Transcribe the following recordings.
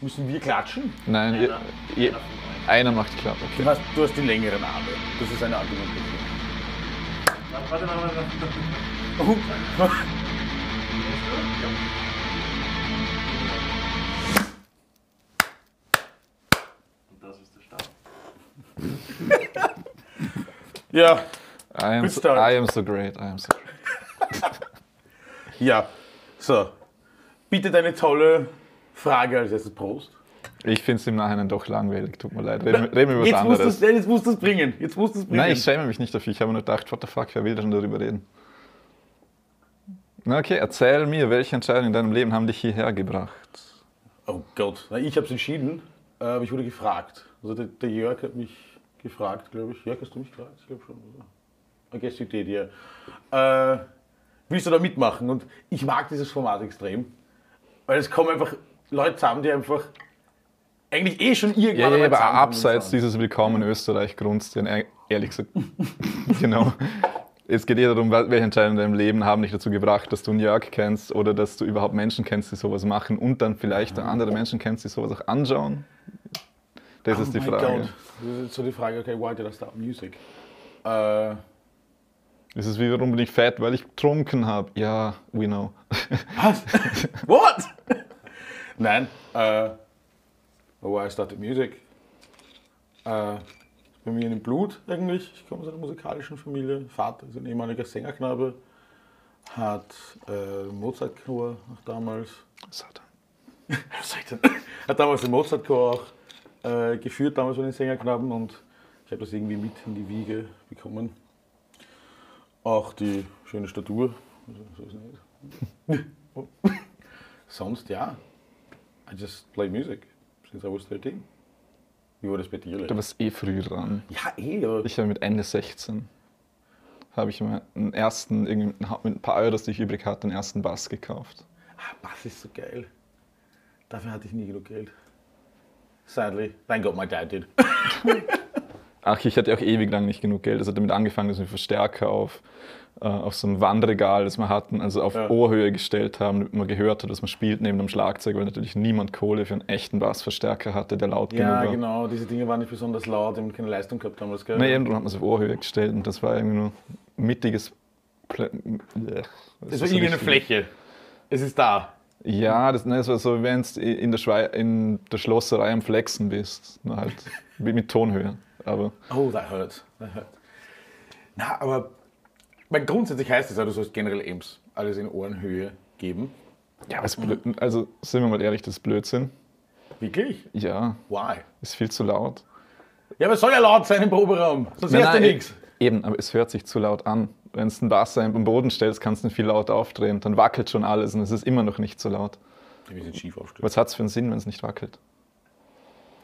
Müssen wir klatschen? Nein, ihr, ihr, einer macht klar. Okay. Du hast, du hast die längeren Arme. Das ist eine Argumentation. Warte, warte, warte. Oh. Und das ist der Start. Ja, I am, Good so, start. I am so great. I am so great. ja. So. Bitte deine tolle Frage als erstes Prost. Ich finde es im Nachhinein doch langweilig. Tut mir leid. Reden, wir- reden wir über was musst, anderes. jetzt musst du es bringen. Jetzt musst du es bringen. Nein, ich schäme mich nicht dafür. Ich habe nur gedacht, what the fuck, wer will denn darüber reden? Na okay, erzähl mir, welche Entscheidungen in deinem Leben haben dich hierher gebracht? Oh Gott, Na, ich habe es entschieden, aber ich wurde gefragt. Also der, der Jörg hat mich gefragt, glaube ich. Jörg, hast du mich gefragt? Ich glaube schon, oder? I guess you did, yeah. Äh, willst du da mitmachen? Und ich mag dieses Format extrem, weil es kommen einfach Leute zusammen, die einfach eigentlich eh schon irgendwann Ja, ja, aber abseits dieses Willkommen in Österreich grunzt ja ehrlich gesagt. genau. Es geht eher darum, wel- welche Entscheidungen in deinem Leben haben dich dazu gebracht, dass du einen Jörg kennst oder dass du überhaupt Menschen kennst, die sowas machen und dann vielleicht andere Menschen kennst, die sowas auch anschauen. Das ist die Oh Frage. God. Das ist so die Frage, okay, why did I start music? Äh, Es ist wie, warum bin ich fett? Weil ich getrunken habe. Ja, we know. Was? What? Nein, äh, why I started music. Äh, bei mir in dem Blut eigentlich. Ich komme aus einer musikalischen Familie. Vater ist ein ehemaliger Sängerknabe. Hat äh, Mozart-Chor auch damals. Satan. Satan. Hat damals den Mozart-Chor auch äh, geführt, damals von den Sängerknaben. Und ich habe das irgendwie mit in die Wiege bekommen. Auch die schöne Statur. Also, so. Sonst ja. I just play music since I was 13. Wie war das bei dir? Du warst eh früh dran. Ja, eh, aber Ich habe mit Ende 16 habe ich mir einen ersten, irgendwie mit ein paar Euros, die ich übrig hatte, den ersten Bass gekauft. ah, Bass ist so geil. Dafür hatte ich nie genug Geld. Sadly. Thank God my dad did. Ach, ich hatte auch ewig lang nicht genug Geld. Es hat damit angefangen, dass wir Verstärker auf, äh, auf so einem Wandregal, das wir hatten, also auf Ja. Ohrhöhe gestellt haben, damit man gehört hat, dass man spielt neben dem Schlagzeug, weil natürlich niemand Kohle für einen echten Bassverstärker hatte, der laut Ja, genug war. genau. Diese Dinge waren nicht besonders laut und keine Leistung gehabt damals, gell? Na, eben, darum hat man es auf Ohrhöhe gestellt und das war irgendwie nur mittiges. Plä Es das war irgendeine richtig- Fläche. Es ist da. Ja, das, ne, das war so, wenn du in der, Schwei in der Schlosserei am Flexen bist. Nur halt mit Tonhöhe. Aber Oh, that hurts. That hurts. Na, aber weil grundsätzlich heißt es ja, du sollst generell Aims alles in Ohrenhöhe geben. ja, aber es blöd, also sind wir mal ehrlich, das ist Blödsinn. Wirklich? Ja, Why? ist viel zu laut. Ja, aber es soll ja laut sein im Proberaum. Sonst hörst du nichts. Eben, aber es hört sich zu laut an. Wenn du einen Bass am Boden stellst, kannst du ihn viel lauter aufdrehen. Dann wackelt schon alles und es ist immer noch nicht so laut. Wir sind schief aufgestellt. Was hat es für einen Sinn, wenn es nicht wackelt?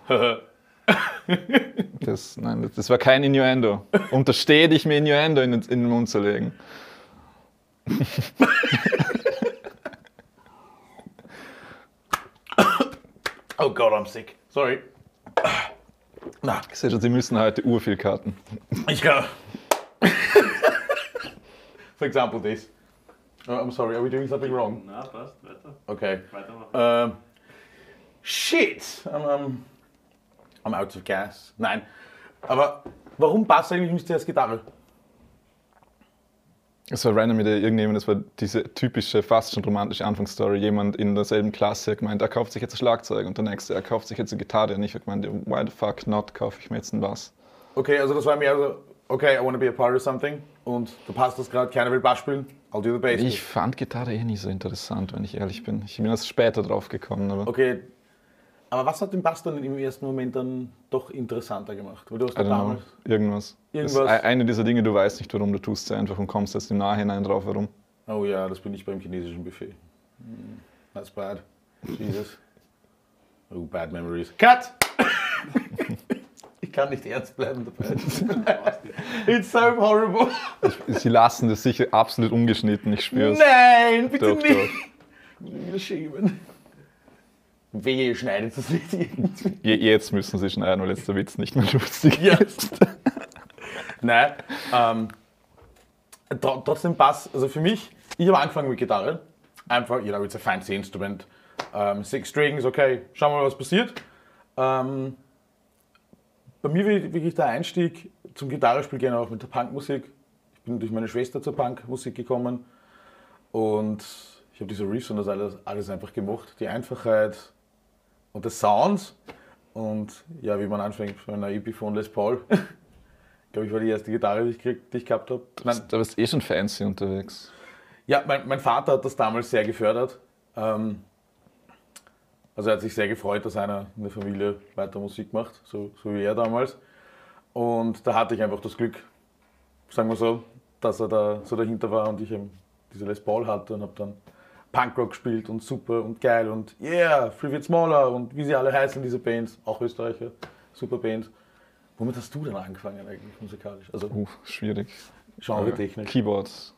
Das, nein, das- war kein Innuendo. Unterstehe dich, mir Innuendo in, den- in den Mund zu legen. oh Gott, I'm sick. Sorry. Na, Ich sehe schon, Sie müssen heute urviel karten. ich kann. For example, this. Oh, I'm sorry, are we doing something wrong? Na, passt, weiter. Okay. Weitermachen. Ähm, shit! I'm, I'm, I'm out of gas. Nein. Aber warum Bass eigentlich nicht als Gitarre? Es war random mit irgendjemand, das war diese typische, fast schon romantische Anfangsstory. Jemand in derselben Klasse hat gemeint, er kauft sich jetzt ein Schlagzeug und der nächste, er kauft sich jetzt eine Gitarre. Und ich habe gemeint, why the fuck not, kaufe ich mir jetzt einen Bass. Okay, also das war mehr so, okay, I want to be a part of something. Und du passt das gerade, keiner will Bass spielen. I'll do the bass. Ich fand Gitarre eh nie so interessant, wenn ich ehrlich bin. Ich bin erst später drauf gekommen. Aber Okay. Aber was hat den Bass dann im ersten Moment dann doch interessanter gemacht? Weil du hast don't know, damals. irgendwas. Irgendwas. E- eine dieser Dinge, du weißt nicht, warum, du tust sie einfach und kommst erst im Nachhinein drauf, warum. Oh ja, das bin ich beim chinesischen Buffet. Hm, That's bad. Jesus. Oh, bad memories. Cut! ich kann nicht ernst bleiben dabei. It's so horrible. Sie lassen das sicher absolut ungeschnitten, ich spüre es. Nein, bitte Doch, nicht. doch. Wir schämen. Wehe, ihr schneidet das nicht irgendwie. Je- Jetzt müssen sie schneiden, weil jetzt der Witz nicht mehr lustig Ja. ist. Nein, ähm, tr- trotzdem Bass, also für mich, ich habe angefangen mit Gitarre. Einfach, you know, it's a fancy instrument. ähm, Six Strings, okay, schauen wir mal, was passiert. Ähm, bei mir war wirklich der Einstieg zum Gitarrespiel gehen auch mit der Punkmusik. Ich bin durch meine Schwester zur Punkmusik gekommen und ich habe diese Riffs und das alles, alles einfach gemacht. Die Einfachheit und der Sound und ja, wie man anfängt mit einer Epiphone Les Paul. Ich glaube, ich war die erste Gitarre, die ich, krieg, die ich gehabt habe. Bist du eh schon fancy unterwegs. ja, mein, mein Vater hat das damals sehr gefördert. Ähm, also er hat sich sehr gefreut, dass einer in der Familie weiter Musik macht, so, so wie er damals. Und da hatte ich einfach das Glück, sagen wir so, dass er da so dahinter war und ich eben diese Les Paul hatte und habe dann Punkrock gespielt und super und geil und yeah, Free Smaller und wie sie alle heißen, diese Bands, auch Österreicher, super Bands. Womit hast du denn angefangen eigentlich musikalisch? Also Uh, schwierig. Genre-technisch. Keyboards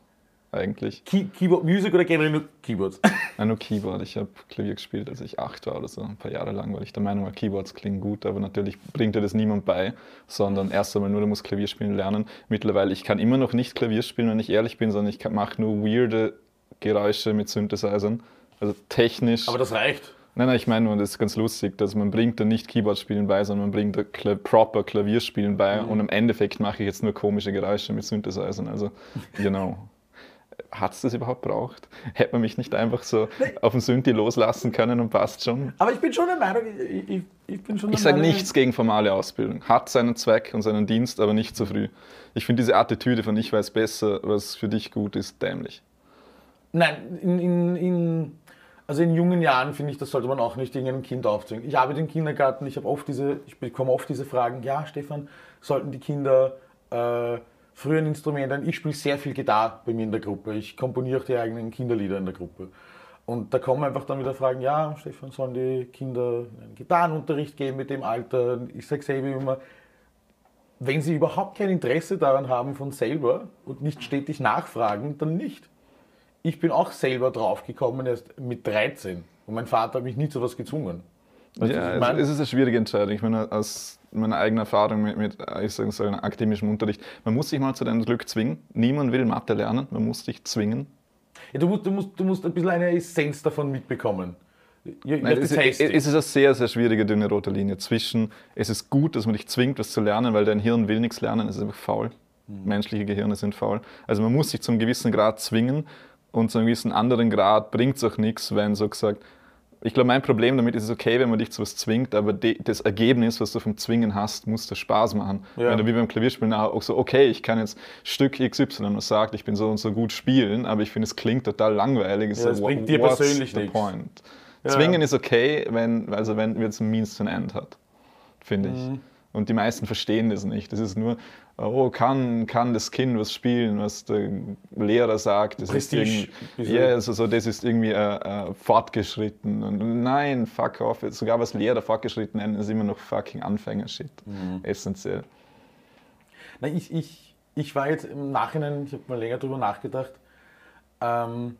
eigentlich. Key Keyboard Music oder generell nur Keyboards? Nein, nur Keyboard. Ich habe Klavier gespielt, als ich acht war oder so, ein paar Jahre lang, weil ich der Meinung war, Keyboards klingen gut, aber natürlich bringt dir das niemand bei, sondern erst einmal nur, du musst Klavier spielen lernen. Mittlerweile, ich kann immer noch nicht Klavier spielen, wenn ich ehrlich bin, sondern ich mache nur weirde Geräusche mit Synthesizern. Also technisch. Aber das reicht. Nein, nein, ich meine nur, das ist ganz lustig, dass man bringt da nicht Keyboard-Spielen bei, sondern man bringt da Kla proper Klavierspielen bei und im Endeffekt mache ich jetzt nur komische Geräusche mit Synthesizern. Also, genau. Hat es das überhaupt braucht? Hätte man mich nicht einfach so auf den Synthi loslassen können und passt schon? Aber ich bin schon der Meinung, ich, ich, ich bin schon der Ich sage nichts gegen formale Ausbildung. Hat seinen Zweck und seinen Dienst, aber nicht zu früh. Ich finde diese Attitüde von ich weiß besser, was für dich gut ist, dämlich. Nein, in, in, in, also in jungen Jahren finde ich, das sollte man auch nicht irgendeinem Kind aufzwingen. Ich arbeite im Kindergarten, ich oft diese, ich bekomme oft diese Fragen, ja Stefan, sollten die Kinder äh, früher ein Instrument lernen? Ich spiele sehr viel Gitarre bei mir in der Gruppe. Ich komponiere auch die eigenen Kinderlieder in der Gruppe. Und da kommen einfach dann wieder Fragen, ja, Stefan, sollen die Kinder einen Gitarrenunterricht geben mit dem Alter? Ich sage selber immer, wenn sie überhaupt kein Interesse daran haben von selber und nicht stetig nachfragen, dann nicht. Ich bin auch selber draufgekommen, erst mit 13. Und mein Vater hat mich nie zu was gezwungen. Weißt Ja, ich es, ist eine schwierige Entscheidung. Ich meine, aus meiner eigenen Erfahrung mit, mit äh, ich sage so, akademischem Unterricht, man muss sich mal zu deinem Glück zwingen. Niemand will Mathe lernen, man muss dich zwingen. ja, du, musst, du, musst, du musst ein bisschen eine Essenz davon mitbekommen. Nein, es, taste es ist eine sehr, sehr schwierige, dünne rote Linie zwischen, es ist gut, dass man dich zwingt, was zu lernen, weil dein Hirn will nichts lernen, es ist einfach faul. Mhm. Menschliche Gehirne sind faul. Also man muss sich zum gewissen Grad zwingen und zu einem gewissen anderen Grad bringt es auch nichts, wenn so gesagt, ich glaube, mein Problem damit ist es okay, wenn man dich zu was zwingt, aber de, das Ergebnis, was du vom Zwingen hast, muss dir Spaß machen. Ja. Wenn du wie beim Klavierspielen auch so, okay, ich kann jetzt Stück XY, was sagt, ich bin so und so gut spielen, aber ich finde, es klingt total langweilig. Ja, so, es bringt dir persönlich nichts. point? Ja. Zwingen ist okay, wenn also wenn es ein Means to an End hat, finde ich. Mhm. Und die meisten verstehen das nicht. Das ist nur, oh, kann, kann das Kind was spielen, was der Lehrer sagt. Das ist Prestige, ja, also so, das ist irgendwie äh, äh, fortgeschritten. Und nein, fuck off. Sogar was Lehrer fortgeschritten nennen, ist immer noch fucking Anfänger-Shit. Mhm. Essentiell. Na, ich, ich, ich war jetzt im Nachhinein, ich habe mal länger drüber nachgedacht. Ähm,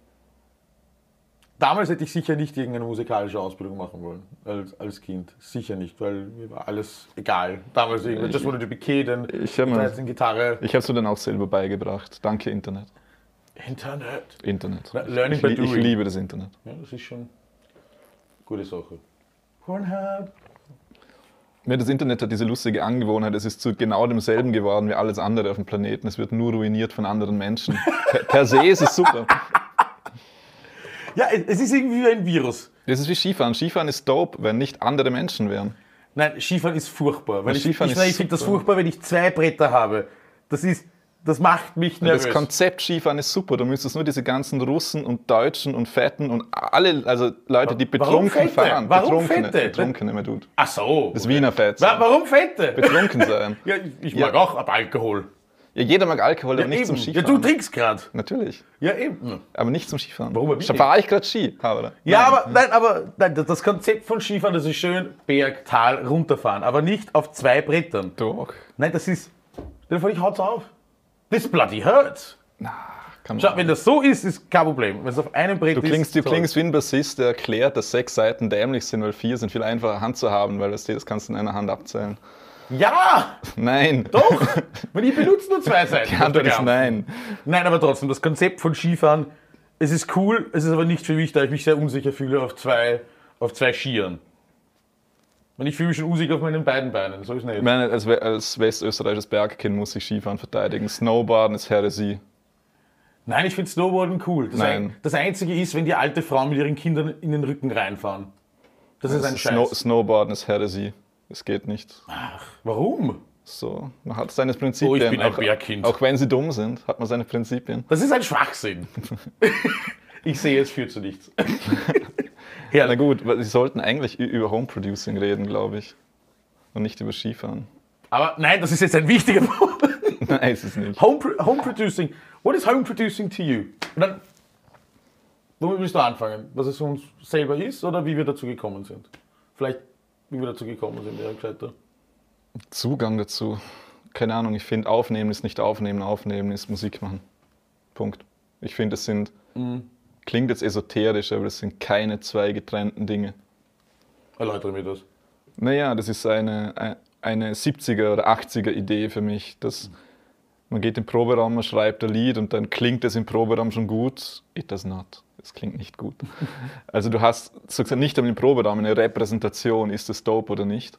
damals hätte ich sicher nicht irgendeine musikalische Ausbildung machen wollen, als, als Kind. Sicher nicht, weil mir war alles egal. Damals irgendwie, just wanted to be kid and Ich 13 Gitarre. Ich habe es mir dann auch selber beigebracht. Danke, Internet. Internet. Internet. Na, learning ich, by ich, ich doing. liebe das Internet. Ja, das ist schon eine gute Sache. Pornhub. Ja, das Internet hat diese lustige Angewohnheit, es ist zu genau demselben geworden wie alles andere auf dem Planeten. Es wird nur ruiniert von anderen Menschen. Per, per se ist es super. Ja, es es ist irgendwie wie ein Virus. Das ist wie Skifahren. Skifahren ist dope, wenn nicht andere Menschen wären. Nein, Skifahren ist furchtbar. Weil Ja, ich Skifahren ich, ich finde das furchtbar, wenn ich zwei Bretter habe. Das ist, das macht mich nervös. Das Konzept Skifahren ist super. Du müsstest nur diese ganzen Russen und Deutschen und Fetten und alle, also Leute, die Warum betrunken Fette? fahren. Warum Betrunkene, Fette? Betrunkene, mein Dude. Ach so. Das Wiener Fett. Wa- Warum Fette? Betrunken sein. Ja, ich- ich Ja. mag auch ab Alkohol. Ja, jeder mag Alkohol, Ja, aber nicht zum eben. ja, Skifahren. du trinkst gerade. Natürlich. Ja, eben. Aber nicht zum Skifahren. Warum? Schon fahre ich gerade Ski. Ja, aber, nein, aber nein, das Konzept von Skifahren, das ist schön Berg, Tal, runterfahren, aber nicht auf zwei Brettern. Doch. Nein, das ist. Stell dir vor, ich hau's auf. This bloody hurts. Kann man. Schau, wenn das so ist, ist kein Problem. Wenn es auf einem Brett Du ist. klingst, du toll. klingst wie ein Bassist, der erklärt, dass sechs Seiten dämlich sind, weil vier sind viel einfacher Hand zu haben, weil das, das kannst du in einer Hand abzählen. Ja! Nein. Doch! Weil ich benutze nur zwei Seiten. Die Antwort ist nein. Nein, aber trotzdem, das Konzept von Skifahren, es ist cool, es ist aber nicht für mich, da ich mich sehr unsicher fühle, auf zwei, Auf zwei Skiern. Und ich fühle mich schon usig auf meinen beiden Beinen, so ist nicht. Ich meine, als, als westösterreichisches Bergkind muss ich Skifahren verteidigen. Snowboarden ist Heresie. Nein, ich finde Snowboarden cool. Das, Nein. Ein, das Einzige ist, wenn die alte Frauen mit ihren Kindern in den Rücken reinfahren. Das ist ein Snow, Scheiß. Snowboarden ist Heresie. Es geht nicht. Warum? So, man hat seine Prinzipien. Oh, ich bin ein auch, Bergkind. auch wenn sie dumm sind, hat man seine Prinzipien. Das ist ein Schwachsinn. ich sehe, es führt zu nichts. Na Herrlich. gut, sie sollten eigentlich über Home Producing reden, glaube ich. Und nicht über Skifahren. Aber nein, das ist jetzt ein wichtiger Punkt. Nein, ist es nicht. Home, home Producing. What is Home Producing to you? Und dann, womit willst du anfangen? Was es uns selber ist oder wie wir dazu gekommen sind? Vielleicht, wie wir dazu gekommen sind, wäre gescheiter. Zugang dazu. Keine Ahnung, ich finde, Aufnehmen ist nicht Aufnehmen, Aufnehmen ist Musik machen. Punkt. Ich finde, es sind, Mhm. klingt jetzt esoterisch, aber es sind keine zwei getrennten Dinge. Erläutere mir das. Naja, das ist eine, eine 70er oder 80er Idee für mich, dass man geht im Proberaum, man schreibt ein Lied und dann klingt es im Proberaum schon gut. It does not. Es klingt nicht gut. Also du hast sozusagen nicht einmal im Proberaum eine Repräsentation, ist es dope oder nicht.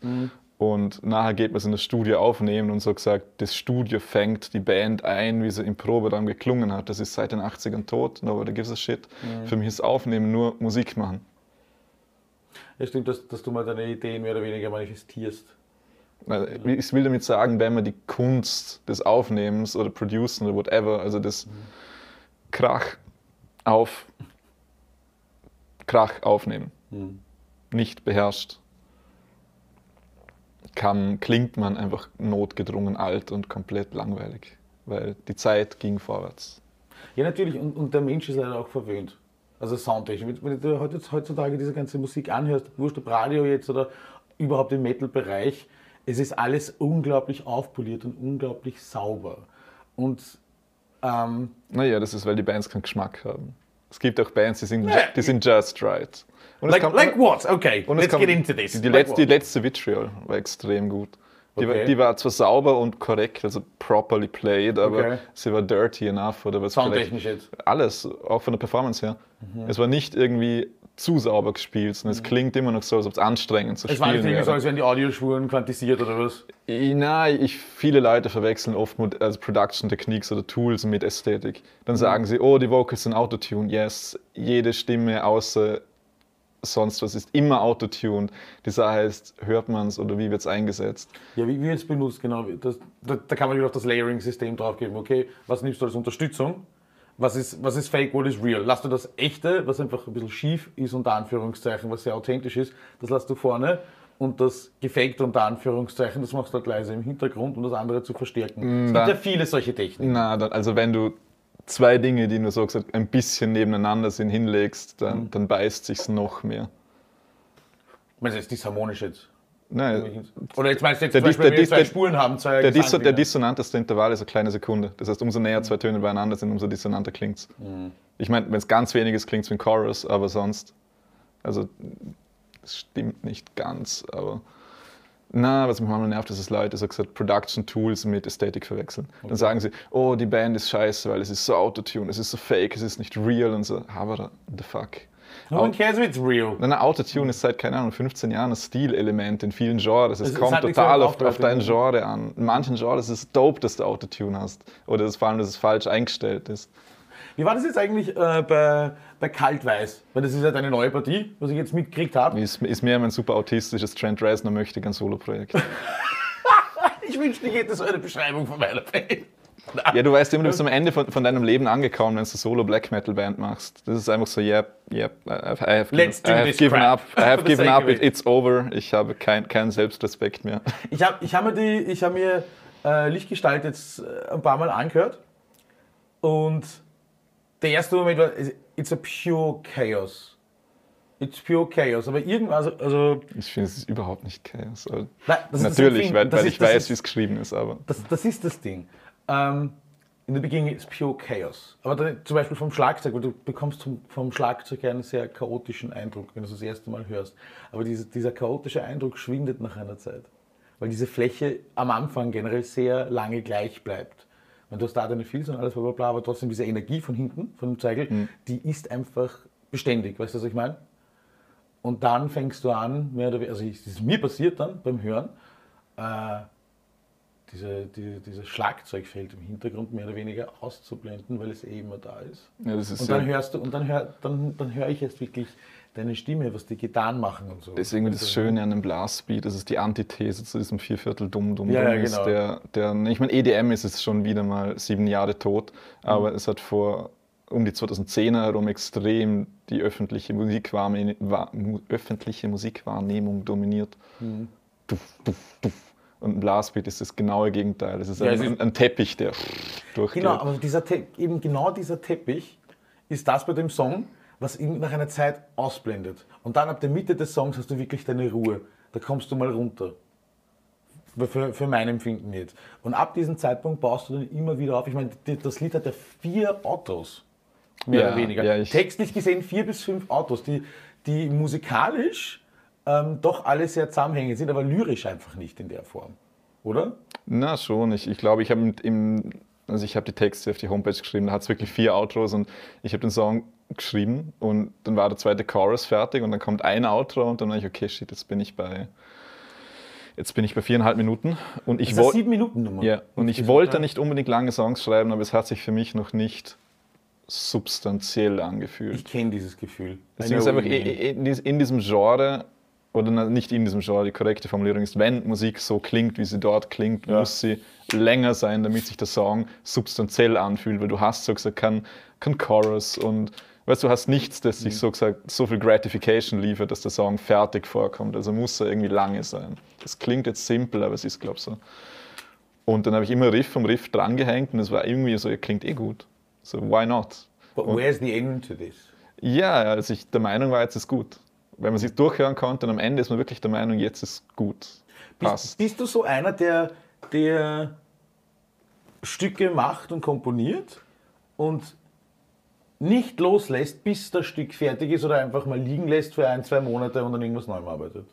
Und nachher geht man es in das Studio aufnehmen und so gesagt, das Studio fängt die Band ein, wie sie im Proberaum geklungen hat. Das ist seit den 80ern tot, nobody gives a shit. Für mich ist Aufnehmen nur Musik machen. Ja, stimmt, dass, dass du mal deine Ideen mehr oder weniger manifestierst. Also, Ich will damit sagen, wenn man die Kunst des Aufnehmens oder Producen oder whatever, also das Krach auf Krach aufnehmen, nicht beherrscht, kann, klingt man einfach notgedrungen alt und komplett langweilig, weil die Zeit ging vorwärts. Ja, natürlich, und, und der Mensch ist leider auch verwöhnt. Also soundtechnisch. Wenn du heute- heutzutage diese ganze Musik anhörst, wurscht ob Radio jetzt oder überhaupt im Metal-Bereich, es ist alles unglaublich aufpoliert und unglaublich sauber. Und ähm, Naja, das ist, weil die Bands keinen Geschmack haben. Es gibt auch Bands, die sind, Ja. die sind just right. Und like, kommt- like what? Okay, Und let's kam- get into this. Die, die, Like letzte, die letzte Vitriol war extrem gut. Die, war, Okay. die war zwar sauber und korrekt, also properly played, aber Okay. sie war dirty enough oder was Soundtechnisch jetzt. Alles, auch von der Performance her. Mhm. Es war nicht irgendwie zu sauber gespielt, sondern es klingt immer noch so, als ob es anstrengend zu Es war nicht spielen irgendwie so, wäre. als wären die Audiospuren quantisiert oder was? Ich- Na, ich, viele Leute verwechseln oft Mod- also Production Techniques oder Tools mit Ästhetik. Mhm. Dann sagen sie, oh, die Vocals sind Autotune. Yes, jede Stimme außer sonst was ist immer Autotuned. Die Sache ist, hört man es oder wie wird es eingesetzt? Ja, wie wird es benutzt, genau. Das, da, da kann man wieder auf das Layering-System draufgeben. Okay, was nimmst du als Unterstützung? Was ist, was ist fake, what is real? Lass du das echte, was einfach ein bisschen schief ist, unter Anführungszeichen, was sehr authentisch ist, das lässt du vorne. Und das gefakte, unter Anführungszeichen, das machst du halt leise im Hintergrund, um das andere zu verstärken. es da- gibt ja viele solche Techniken. Na, dann, also wenn du zwei Dinge, die nur so gesagt ein bisschen nebeneinander sind, hinlegst, Mhm. dann, dann beißt sich's noch mehr. Meinst du jetzt disharmonisch jetzt? Nein, Oder jetzt meinst du jetzt Der zum Beispiel, wenn der wir Dis- zwei Spuren haben, zwei Der, Disso, der dissonanteste Intervall ist eine kleine Sekunde. Das heißt, umso näher zwei Töne beieinander sind, umso dissonanter klingt's. Ich meine, wenn es ganz wenig ist, klingt es wie ein Chorus, aber sonst, also es stimmt nicht ganz, aber na, was mich manchmal nervt, ist, dass Leute so gesagt Production Tools mit Ästhetik verwechseln. Dann sagen sie, oh, die Band ist scheiße, weil es ist so Autotune, es ist so fake, es ist nicht real und so. Aber the fuck. No one cares if it's real. Nein, Autotune ist seit, keine Ahnung, 15 Jahren ein Stilelement in vielen Genres. Es Es- kommt total auf, auf dein. Genre an. In manchen Genres ist es dope, dass du Autotune hast. Oder dass vor allem, dass es falsch eingestellt ist. Wie war das jetzt eigentlich äh, bei, bei Kaltweiß? Weil das ist ja deine neue Partie, was ich jetzt mitgekriegt habe. Ist, ist mehr mein super autistisches Trent Reznor möchte ein Solo-Projekt. Ich wünschte, ich hätte so eine Beschreibung von meiner Band. Ja, du weißt immer, du bist am Ende von, von deinem Leben angekommen, wenn du Solo-Black Metal-Band machst. Das ist einfach so, yep, yep, I have, I have, Let's I have given crap. up, I have given up, it, it. it's over. Ich habe kein, keinen Selbstrespekt mehr. Ich habe ich hab mir, die, ich hab mir äh, Lichtgestalt jetzt äh, ein paar Mal angehört und der erste Moment war, it's a pure chaos. It's pure chaos. Aber irgendwann, also, also Ich finde, es ist überhaupt nicht Chaos. Nein, das Natürlich, weil, weil ich weiß, wie es geschrieben ist, aber. das, das ist das Ding. Ähm, in the beginning it's pure chaos. Aber dann, zum Beispiel vom Schlagzeug, weil du bekommst vom, Schlagzeug einen sehr chaotischen Eindruck, wenn du es das erste Mal hörst. Aber diese, dieser chaotische Eindruck schwindet nach einer Zeit. Weil diese Fläche am Anfang generell sehr lange gleich bleibt. Wenn du hast da deine Filz und alles, bla bla bla, aber trotzdem diese Energie von hinten, von dem Zeigel, die ist einfach beständig. Weißt du, was ich meine? Und dann fängst du an, mehr oder weniger, also es ist mir passiert dann beim Hören, äh, diese, die, dieses Schlagzeugfeld im Hintergrund mehr oder weniger auszublenden, weil es eh immer da ist. Ja, ist Und dann hörst du, und dann hör, dann, dann höre ich jetzt wirklich deine Stimme, was die Gitarren machen und so. das ist irgendwie das Also, Schöne an dem Blastbeat, das ist die Antithese zu diesem Vierviertel dumm dumm Ja, ja, ist, genau. der, der, ich meine EDM ist es schon wieder mal sieben Jahre tot, aber Mhm. es hat vor um die 2010er herum extrem die öffentliche Musikwahrnehmung, wa- mu- öffentliche Musikwahrnehmung dominiert. Mhm. Duff, duff, duff. Und ein Blastbeat ist das genaue Gegenteil. Es ist, Ja, ein, ist- ein, Teppich, der durchgeht. Genau, aber dieser Te eben genau dieser Teppich ist das bei dem Song, was ihn nach einer Zeit ausblendet. Und dann ab der Mitte des Songs hast du wirklich deine Ruhe. Da kommst du mal runter. Für, für mein Empfinden jetzt. Und ab diesem Zeitpunkt baust du dann immer wieder auf. Ich meine, das Lied hat ja vier Autos. Mehr Ja, oder weniger. ja, ich- Textlich gesehen vier bis fünf Autos, die, die musikalisch ähm, doch alle sehr zusammenhängend sind, aber lyrisch einfach nicht in der Form. Oder? Na schon, ich, ich glaube, ich habe im- also ich habe die Texte auf die Homepage geschrieben, da hat es wirklich vier Outros und ich habe den Song geschrieben und dann war der zweite Chorus fertig und dann kommt ein Outro und dann war ich, okay, shit, jetzt bin ich bei, jetzt bin ich bei viereinhalb Minuten und ich eine wollte, sieben Minuten Nummer. ja, und ich wollte nicht unbedingt lange Songs schreiben, aber es hat sich für mich noch nicht substanziell angefühlt. Ich kenne dieses Gefühl. Deswegen ist einfach in, in diesem Genre, oder nicht in diesem Genre, die korrekte Formulierung ist, wenn Musik so klingt, wie sie dort klingt, Ja. muss sie länger sein, damit sich der Song substanziell anfühlt, weil du hast so gesagt kein, kein Chorus und weißt du, hast nichts, das Mhm. sich so gesagt so viel Gratification liefert, dass der Song fertig vorkommt. Also muss er irgendwie lange sein. Das klingt jetzt simpel, aber es ist, glaube ich, so. Und dann habe ich immer Riff um Riff drangehängt und es war irgendwie so, er klingt eh gut. So, why not? But Und- where's the end to this? Ja, als ich der Meinung war, jetzt ist gut. Wenn man sich durchhören konnte und am Ende ist man wirklich der Meinung, jetzt ist gut. Bist, Passt. bist du so einer, der, der Stücke macht und komponiert und nicht loslässt, bis das Stück fertig ist oder einfach mal liegen lässt für ein, zwei Monate und dann irgendwas Neuem arbeitet?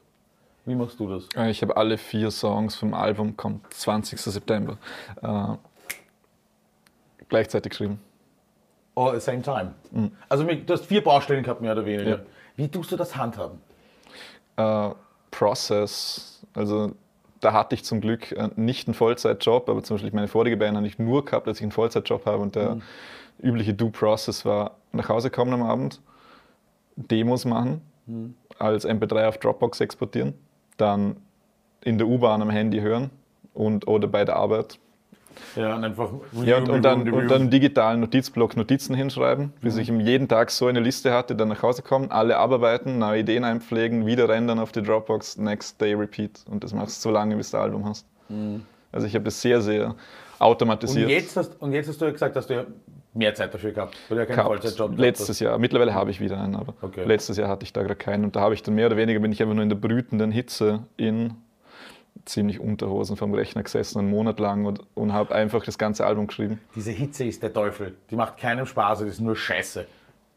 Wie machst du das? Äh, Ich habe alle vier Songs vom Album, kommt 20. September, äh, gleichzeitig geschrieben. All at the same time. Also mit- du hast vier Baustellen gehabt, mehr oder weniger. Ja. Wie tust du das handhaben? Äh, Process, also da hatte ich zum Glück äh, nicht einen Vollzeitjob, aber zum Beispiel meine vorige Band hatte ich nur gehabt, dass ich einen Vollzeitjob habe und der übliche Do-Process war nach Hause kommen am Abend, Demos machen, als MP3 auf Dropbox exportieren, dann in der U-Bahn am Handy hören und oder bei der Arbeit. Ja, und einfach. Ja, und, und, dann, und dann im digitalen Notizblock Notizen hinschreiben, bis ich jeden Tag so eine Liste hatte, dann nach Hause kommen, alle abarbeiten, neue Ideen einpflegen, wieder rendern auf die Dropbox, next day repeat. Und das machst du so lange, bis du das Album hast. Also ich habe das sehr, sehr und, automatisiert jetzt hast, und jetzt hast du ja gesagt, dass du ja mehr Zeit dafür gehabt, weil du ja keinen gehabt. Vollzeitjob Letztes Jahr. Mittlerweile habe ich wieder einen, aber Okay. letztes Jahr hatte ich da gerade keinen. Und da habe ich dann mehr oder weniger, bin ich einfach nur in der brütenden Hitze in ziemlich Unterhosen vom Rechner gesessen, einen Monat lang und, und habe einfach das ganze Album geschrieben. Diese Hitze ist der Teufel. Die macht keinem Spaß, das ist nur Scheiße.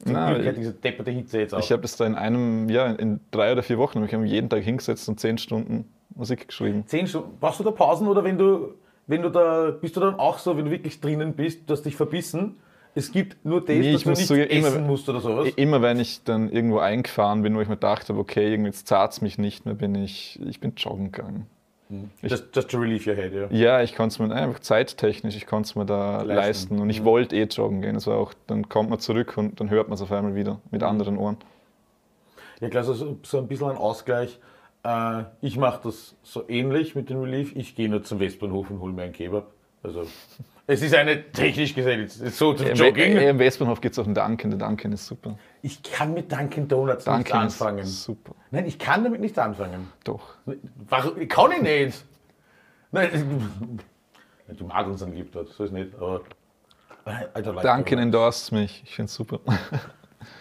Zum Na, Glück hat ich- diese depperte Hitze jetzt auch. Ich habe das da in einem, ja, in drei oder vier Wochen, habe ich jeden Tag hingesetzt und zehn Stunden Musik geschrieben. Zehn Stunden. Brauchst du da Pausen oder wenn du, wenn du da, bist du dann auch so, wenn du wirklich drinnen bist, du hast dich verbissen? Es gibt nur das, Nee, dass du nicht immer- essen musst oder sowas. Immer wenn ich dann irgendwo eingefahren bin, wo ich mir gedacht habe, okay, irgendwie jetzt zahlt es mich nicht mehr, bin ich, ich bin joggen gegangen. Just, just to relieve your head, ja. Ja, ich konnte es mir einfach zeittechnisch, ich konnte es mir da Leisten. leisten. Und ich wollte eh joggen gehen. Es war auch, dann kommt man zurück und dann hört man es auf einmal wieder mit anderen Ohren. Ja klar, so, so ein bisschen ein Ausgleich. Äh, ich mache das so ähnlich mit dem Relief. Ich gehe nur zum Westbahnhof und hole mir einen Kebab. Also, es ist eine, technisch gesehen, so Im, jogging. Im Westbahnhof gibt es auch einen Dunkin'. Der Dunkin' ist super. Ich kann mit Dunkin' Donuts Dunkin' nicht anfangen. ist super. Nein, ich kann damit nicht anfangen. Doch. Warum? Ich kann ich nicht. Nein, die Madeln sind lieb dort, so ist nicht. Aber don't like Dunkin' endorst mich. Ich finde es super.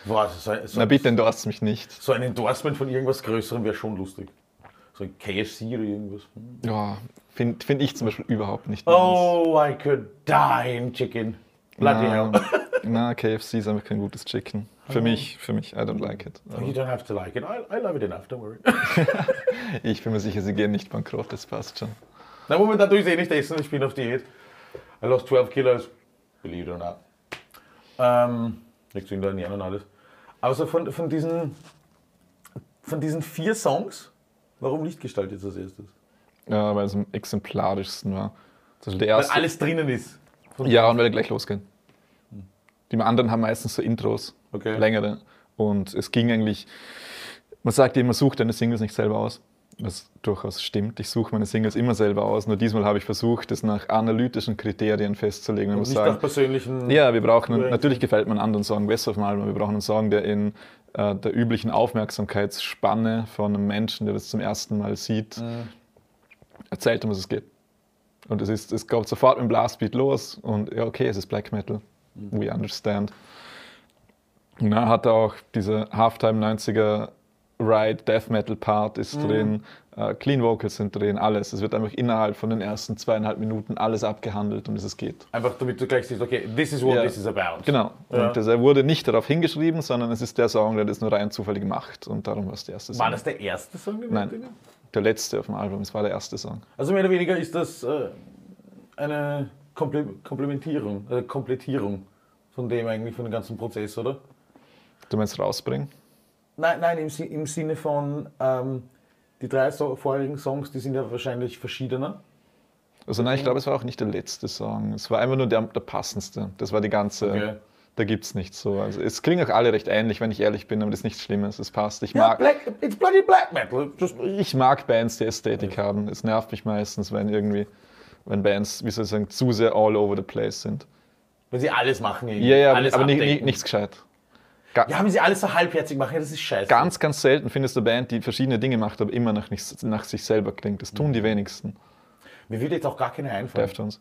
Boah, so, ein- so, Na bitte endorst mich nicht. so ein Endorsement von irgendwas Größerem wäre schon lustig. So ein KFC oder irgendwas. Hm. Ja, finde find ich zum Beispiel überhaupt nicht. nice. Oh, I could die in chicken. Bloody hell. Na, na, KFC ist einfach kein gutes Chicken. Für mich, für mich, I don't like it. You don't have to like it. I, I love it enough, don't worry. Ich bin mir sicher, sie gehen nicht bankrott, das passt schon. Na, momentan tue ich eh nicht essen, ich bin auf Diät. I lost 12 Kilos, believe it or not. Ähm, nichts in der Ernährung und alles. Aber so von, von diesen von diesen vier Songs, warum Lichtgestalt jetzt als erstes? Ja, weil es am exemplarischsten war. Das ist der Weil erste. alles drinnen ist. Ja, und weil er gleich losgehen. Die anderen haben meistens so Intros, Okay. längere. Und es ging eigentlich, man sagt immer, such deine Singles nicht selber aus. Was durchaus stimmt. Ich suche meine Singles immer selber aus. Nur diesmal habe ich versucht, das nach analytischen Kriterien festzulegen. Man Und muss nicht sagen, nach persönlichen. ja, wir brauchen, einen, natürlich gefällt einen anderen Song besser auf Album, aber wir brauchen einen Song, der in äh, der üblichen Aufmerksamkeitsspanne von einem Menschen, der das zum ersten Mal sieht, erzählt, um was es geht. Und es, ist, es geht sofort mit dem Blastbeat los und ja, okay, es ist Black Metal. We understand. Und dann hat auch diese Halftime 90er Ride Death Metal Part ist drin, äh, Clean Vocals sind drin, alles. Es wird einfach innerhalb von den ersten zweieinhalb Minuten alles abgehandelt, um das es geht. Einfach damit du gleich siehst, okay, this is what Ja. this is about. Genau. Ja. Und das, er wurde nicht darauf hingeschrieben, sondern es ist der Song, der das nur rein zufällig macht. Und darum war es der erste Song. War das der erste Song? Den Nein, drinnen? der letzte auf dem Album. Es war der erste Song. Also mehr oder weniger ist das äh, eine Komple Komplementierung, äh, Komplettierung von dem eigentlich, von dem ganzen Prozess, oder? Du meinst rausbringen? Nein, nein, im, im Sinne von ähm, die drei so vorherigen Songs, die sind ja wahrscheinlich verschiedener. Also nein, ich glaube, es war auch nicht der letzte Song. Es war einfach nur der, der passendste. Das war die ganze. Okay. Da gibt es nichts so. Also es klingen auch alle recht ähnlich, wenn ich ehrlich bin, aber das ist nichts Schlimmes. Es passt. Ich Ja, mag, Black, it's bloody Black Metal. Just, ich mag Bands, die Ästhetik haben. Es nervt mich meistens, wenn irgendwie, wenn Bands, wie soll ich sagen, zu sehr all over the place sind. wenn sie alles machen. irgendwie, Ja, ja, alles aber nichts gescheit. Ga Ja, wenn sie alles so halbherzig machen, ja, das ist scheiße. Ganz, ganz selten findest du eine Band, die verschiedene Dinge macht, aber immer nach, nicht, nach sich selber klingt. Das tun die wenigsten. Mir würde jetzt auch gar keine einfallen. Deftones.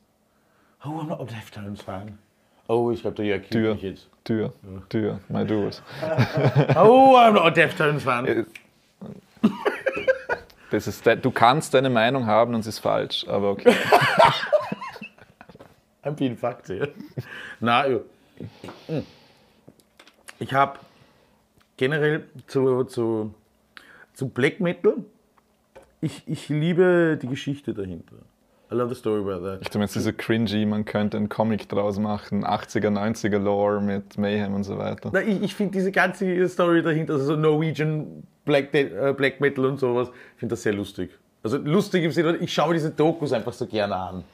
Oh, I'm not a Deftones fan. Oh, ich glaube, der Jörg Tür. jetzt. Tür, Tür, my doors. Oh, I'm not a Deftones fan. Äh, Das ist, du kannst deine Meinung haben und sie ist falsch, aber okay. I'm being fucked here. Na, ja. Ich habe generell zu, zu, zu Black Metal, ich, ich liebe die Geschichte dahinter. I love the story about that. Ich tu jetzt diese cringy, man könnte einen Comic draus machen, 80er, 90er Lore mit Mayhem und so weiter. Na, ich ich finde diese ganze Story dahinter, also so Norwegian Black, De äh, Black Metal und sowas, ich finde das sehr lustig. Also lustig im Sinne, ich schaue mir diese Dokus einfach so gerne an.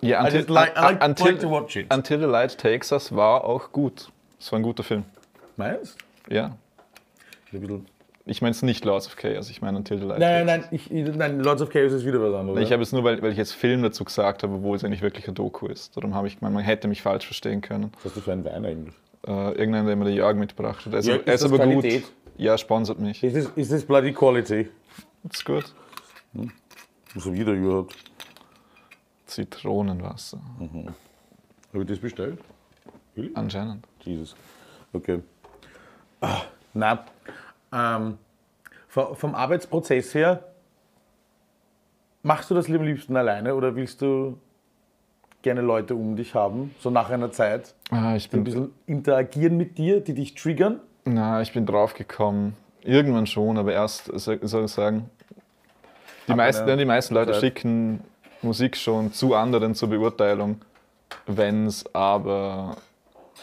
Ja, until, like- like until, until the Light Takes Us war auch gut. Es war ein guter Film. Meinst Ja. du? Ich meine es nicht Lords of Chaos, ich meine Until the Light Nein, nein, ich, nein, Lords of Chaos ist wieder was anderes. Ich habe es nur, weil, weil ich jetzt Film dazu gesagt habe, obwohl es eigentlich wirklich ein Doku ist. Darum habe ich gemeint, man hätte mich falsch verstehen können. Was ist das für ein Wein eigentlich? Äh, irgendeiner, der mir der Jörg mitgebracht hat. Er ist, Jörg, er ist ist das aber Qualität? gut. Ja, sponsert mich. Ist das, ist das bloody quality? Ist gut. Was habe ich da überhaupt? Zitronenwasser. Habe ich das bestellt? Anscheinend. Jesus. Okay. Ah, na, ähm, vo- vom Arbeitsprozess her, machst du das am liebsten alleine oder willst du gerne Leute um dich haben, so nach einer Zeit, Ah, ich die ein bin, bisschen interagieren mit dir, die dich triggern? na, ich bin draufgekommen. Irgendwann schon, aber erst, soll ich sagen, die meisten, ja, die meisten Leute Zeit. schicken Musik schon zu anderen zur Beurteilung, wenn es aber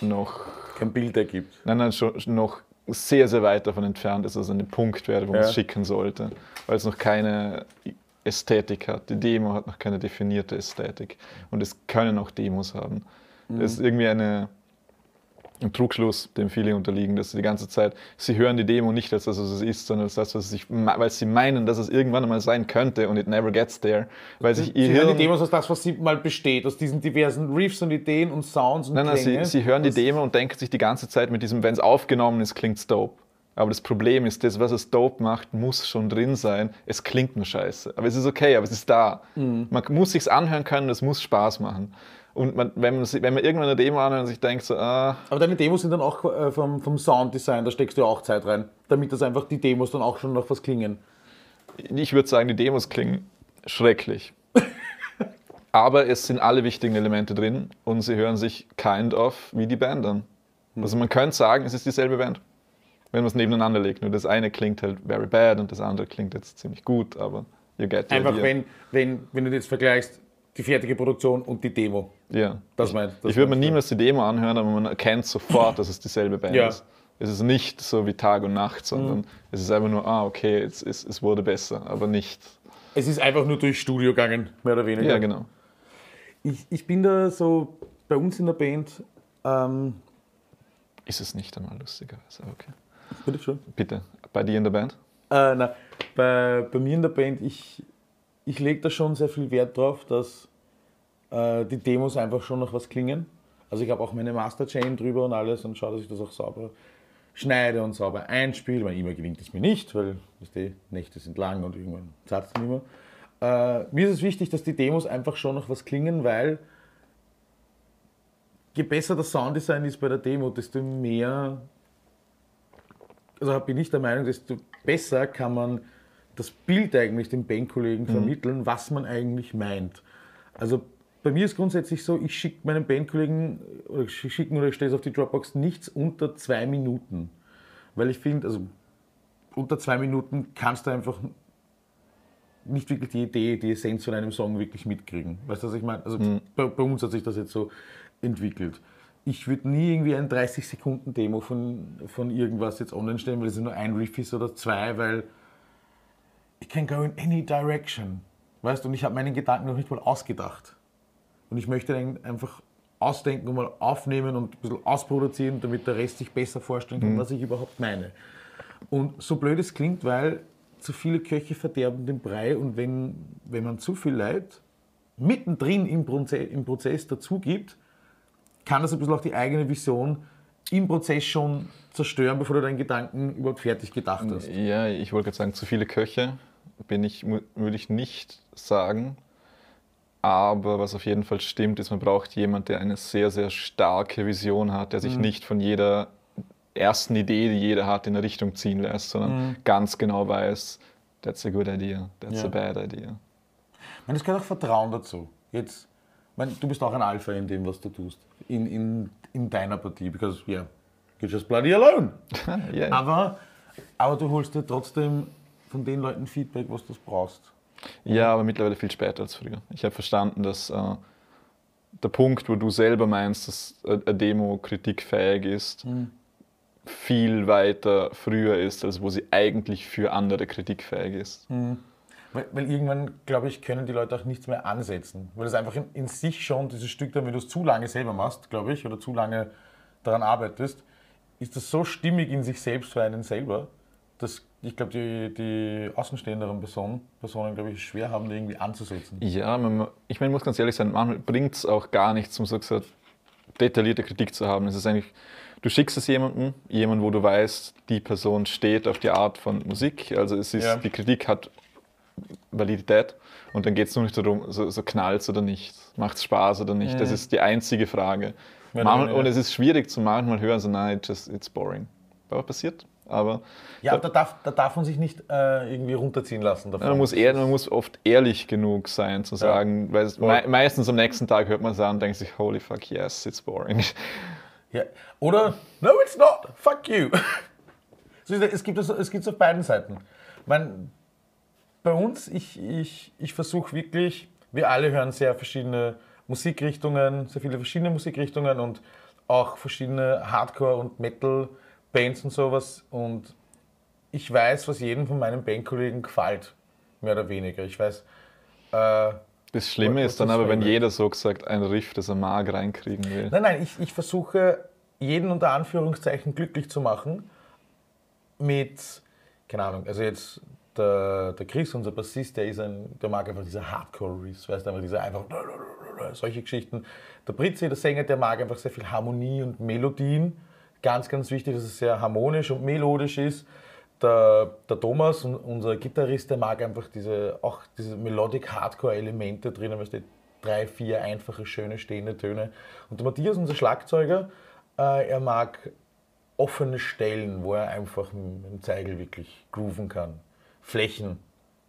noch Kein Bild ergibt. Nein, nein, schon noch sehr, sehr weit davon entfernt ist, dass es an dem Punkt wäre, wo man Ja. es schicken sollte. Weil es noch keine Ästhetik hat. Die Demo hat noch keine definierte Ästhetik. Und es können auch Demos haben. Es ist irgendwie eine, ein Trugschluss, dem viele unterliegen, dass sie die ganze Zeit, sie hören die Demo nicht als das, was es ist, sondern als das, was es sich, weil sie meinen, dass es irgendwann einmal sein könnte und it never gets there. Weil sich Sie hören die Demos als das, was sie mal besteht, aus diesen diversen Riffs und Ideen und Sounds und Nein, nein, sie, Klänge. sie hören die Demo und denken sich die ganze Zeit mit diesem, wenn es aufgenommen ist, klingt es dope. Aber das Problem ist, das, was es dope macht, muss schon drin sein. Es klingt nur scheiße. Aber es ist okay, aber es ist da. Mhm. Man muss sich's anhören können, es muss Spaß machen. Und man, wenn, man, wenn man irgendwann eine Demo anhört und sich denkt, so, ah, Aber deine Demos sind dann auch äh, vom, vom Sounddesign, da steckst du ja auch Zeit rein, damit das einfach die Demos dann auch schon noch was klingen. ich würde sagen, die Demos klingen schrecklich. Aber es sind alle wichtigen Elemente drin und sie hören sich kind of wie die Band an. Also man könnte sagen, es ist dieselbe Band, wenn man es nebeneinander legt. Nur das eine klingt halt very bad und das andere klingt jetzt ziemlich gut, aber you get the Einfach idea. wenn, wenn, wenn du jetzt vergleichst, die fertige Produktion und die Demo. Ja. Das meint das ich würde mir niemals die Demo anhören, aber man erkennt sofort, dass es dieselbe Band Ja. ist. Es ist nicht so wie Tag und Nacht, sondern Mhm. es ist einfach nur, ah, okay, es, es, es wurde besser, aber nicht. Es ist einfach nur durchs Studio gegangen, mehr oder weniger. Ja, genau. Ich, ich bin da so bei uns in der Band, ähm, Ist es nicht einmal lustigerweise, okay. bitte schon. Bitte, bei dir in der Band? Äh, nein, bei, bei mir in der Band, ich, ich lege da schon sehr viel Wert drauf, dass äh, die Demos einfach schon noch was klingen. Also ich habe auch meine Masterchain drüber und alles und schaue, dass ich das auch sauber schneide und sauber einspiele. Weil immer gelingt es mir nicht, weil du, Nächte sind lang und irgendwann zahlt es nicht mehr. Äh, mir ist es wichtig, dass die Demos einfach schon noch was klingen, weil je besser das Sounddesign ist bei der Demo, desto mehr also bin ich der Meinung, desto besser kann man das Bild eigentlich den Bandkollegen vermitteln, was man eigentlich meint. Also bei mir ist grundsätzlich so, ich schicke meinen Bandkollegen oder schicken oder ich stelle es auf die Dropbox nichts unter zwei Minuten. Weil ich finde, also unter zwei Minuten kannst du einfach nicht wirklich die Idee, die Essenz von einem Song wirklich mitkriegen. Weißt du, was ich meine? Also bei, bei uns hat sich das jetzt so entwickelt. Ich würde nie irgendwie ein 30-Sekunden-Demo von, von irgendwas jetzt online stellen, weil es nur ein Riff ist oder zwei, weil ich can go in any direction. Weißt du, und ich habe meinen Gedanken noch nicht mal ausgedacht. Und ich möchte den einfach ausdenken und mal aufnehmen und ein bisschen ausproduzieren, damit der Rest sich besser vorstellen kann, was ich überhaupt meine. Und so blöd es klingt, weil zu viele Köche verderben den Brei und wenn, wenn man zu viel Leid mittendrin im Prozess, im Prozess dazu gibt, kann das ein bisschen auch die eigene Vision im Prozess schon zerstören, bevor du deinen Gedanken überhaupt fertig gedacht hast. Ja, ich wollte gerade sagen, zu viele Köche bin ich, würde ich nicht sagen. Aber was auf jeden Fall stimmt, ist, man braucht jemanden, der eine sehr, sehr starke Vision hat, der sich nicht von jeder ersten Idee, die jeder hat, in eine Richtung ziehen lässt, sondern ganz genau weiß, that's a good idea, that's Ja. a bad idea. Ich meine, es gehört auch Vertrauen dazu. Jetzt, meine, du bist auch ein Alpha in dem, was du tust. In, in, in deiner Partie, because, yeah, you're just bloody alone. ja, Aber, aber du holst dir trotzdem von den Leuten Feedback, was du brauchst. Ja, aber mittlerweile viel später als früher. Ich habe verstanden, dass äh, der Punkt, wo du selber meinst, dass eine Demo kritikfähig ist, viel weiter früher ist, als wo sie eigentlich für andere kritikfähig ist. Weil, weil irgendwann, glaube ich, können die Leute auch nichts mehr ansetzen. Weil es einfach in, in sich schon, dieses Stück dann, wenn du es zu lange selber machst, glaube ich, oder zu lange daran arbeitest, ist das so stimmig in sich selbst für einen selber, dass ich glaube, die, die außenstehenderen Personen, Personen glaube ich, schwer haben, da irgendwie anzusetzen. Ja, man, ich meine, ich muss ganz ehrlich sein, manchmal bringt es auch gar nichts, um so gesagt detaillierte Kritik zu haben. Es ist eigentlich, du schickst es jemandem, jemand, wo du weißt, die Person steht auf die Art von Musik. Also es ist, Ja. die Kritik hat Validität und dann geht es nur nicht darum, so, so knallt es oder nicht, macht es Spaß oder nicht. Das ist die einzige Frage. Manchmal, und es ist schwierig zu manchmal hören, so nein, just, it's boring. Aber passiert. Aber Ja, aber da darf, da darf man sich nicht äh, irgendwie runterziehen lassen davon. man muss, ehr, man muss oft ehrlich genug sein, zu sagen, weil es mei meistens am nächsten Tag hört man es an und denkt sich, holy fuck, yes, it's boring. Ja. Oder, no, it's not, fuck you. Es, gibt es, es gibt's auf beiden Seiten. Meine, bei uns, ich, ich, ich versuche wirklich, wir alle hören sehr verschiedene Musikrichtungen, sehr viele verschiedene Musikrichtungen und auch verschiedene Hardcore- und Metal-Bands und sowas. Und ich weiß, was jedem von meinen Bandkollegen gefällt, mehr oder weniger. Ich weiß, äh, Das Schlimme Was ist dann aber, wenn jeder so gesagt ein Riff, das er mag, reinkriegen will. Nein, nein, ich, ich versuche jeden unter Anführungszeichen glücklich zu machen mit, keine Ahnung, also jetzt der, der Chris, unser Bassist, der, ist ein, der mag einfach diese Hardcore-Riffs, weißt du, einfach diese einfach solche Geschichten. Der Britzi, der Sänger, der mag einfach sehr viel Harmonie und Melodien. Ganz, ganz wichtig, dass es sehr harmonisch und melodisch ist. Der, der Thomas, un- unser Gitarrist, der mag einfach diese, auch diese Melodic Hardcore-Elemente drinnen, weißt du, drei, vier einfache, schöne, stehende Töne. Und der Matthias, unser Schlagzeuger, äh, er mag offene Stellen, wo er einfach mit dem Zeigel wirklich grooven kann. Flächen,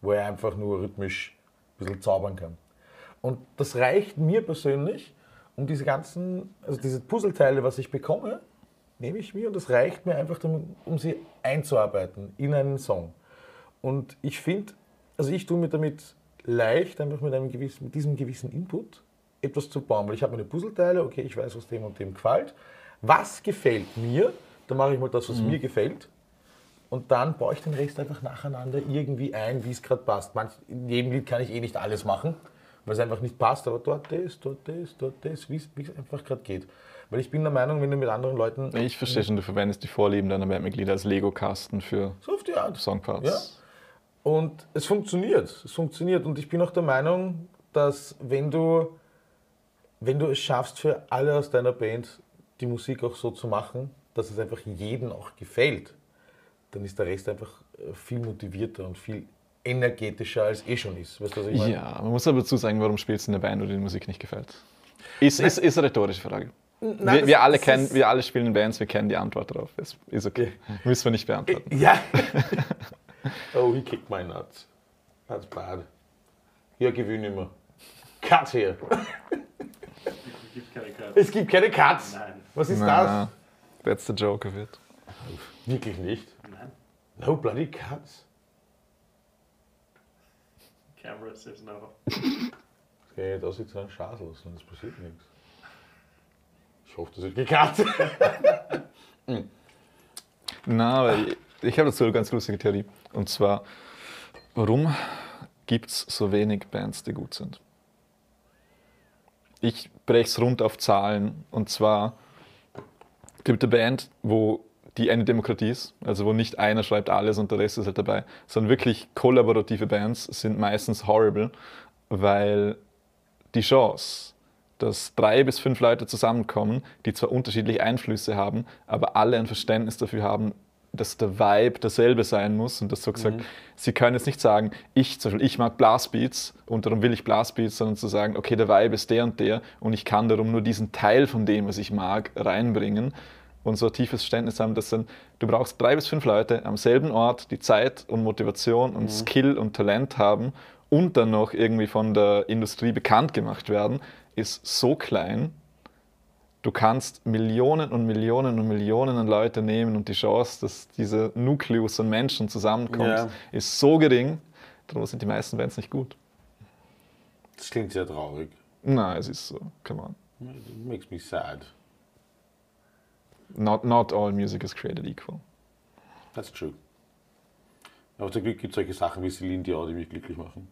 wo er einfach nur rhythmisch ein bisschen zaubern kann. Und das reicht mir persönlich, um diese ganzen, also diese Puzzleteile, was ich bekomme, nehme ich mir und das reicht mir einfach, um sie einzuarbeiten in einen Song. Und ich finde, also ich tue mir damit leicht, einfach mit, einem gewissen, mit diesem gewissen Input etwas zu bauen. Weil ich habe meine Puzzleteile, okay, ich weiß, was dem und dem gefällt. Was gefällt mir? dann mache ich mal das, was Mhm. mir gefällt. Und dann baue ich den Rest einfach nacheinander irgendwie ein, wie es gerade passt. Manch, in jedem Lied kann ich eh nicht alles machen, weil es einfach nicht passt, aber dort das, dort das, dort das, wie es einfach gerade geht. Weil ich bin der Meinung, wenn du mit anderen Leuten Ich verstehe schon, du verwendest die Vorlieben deiner Bandmitglieder als Lego-Kasten für so. Songparts. Ja. Und es funktioniert. Es funktioniert. Und ich bin auch der Meinung, dass wenn du, wenn du es schaffst, für alle aus deiner Band die Musik auch so zu machen, dass es einfach jedem auch gefällt, dann ist der Rest einfach äh, viel motivierter und viel energetischer als eh schon ist. Weißt du, was ich meine? Ja, man muss aber dazu sagen, warum spielst du in der Band, wo dir die Musik nicht gefällt? Ist, ist, ist eine rhetorische Frage. Wir, das- wir, alle das kennen, wir alle spielen in Bands, wir kennen die Antwort darauf. Ist, ist okay. Müssen wir nicht beantworten. Ja. oh, he kicked my nuts. That's bad. Ja, gewinne immer. Cut hier. Es gibt keine Karte. Es gibt keine Cuts. Nein. Was ist Na, that's the joke of it. das? Wirklich nicht. Nein. No bloody cuts. Camera says no. Okay, da sieht so ein Schaß aus und es passiert nichts. Ich hoffe, das wird gekattet. Na, aber ich, ich habe dazu eine ganz lustige Theorie. Und zwar, warum gibt es so wenig Bands, die gut sind? Ich breche es rund auf Zahlen. Und zwar gibt eine Band, wo die eine Demokratie ist, also wo nicht einer schreibt alles und der Rest ist halt dabei, sondern wirklich kollaborative Bands sind meistens horrible, weil die Chance, dass drei bis fünf Leute zusammenkommen, die zwar unterschiedliche Einflüsse haben, aber alle ein Verständnis dafür haben, dass der Vibe derselbe sein muss und das so gesagt, sie können jetzt nicht sagen, ich zum Beispiel, ich mag Blastbeats und darum will ich Blastbeats, sondern zu sagen, okay, der Vibe ist der und der und ich kann darum nur diesen Teil von dem, was ich mag, reinbringen und so ein tiefes Verständnis haben, dass dann, du brauchst drei bis fünf Leute am selben Ort, die Zeit und Motivation und Skill und Talent haben und dann noch irgendwie von der Industrie bekannt gemacht werden, ist so klein. Du kannst Millionen und Millionen und Millionen an Leute nehmen und die Chance, dass dieser Nukleus an Menschen zusammenkommt, Ja. ist so gering. Darum sind die meisten Bands nicht gut. Das klingt sehr traurig. Na, es ist so. Come on. It makes me sad. Not, not all music is created equal. That's true. Aber zum Glück gibt es solche Sachen wie Celine Dion, die mich glücklich machen.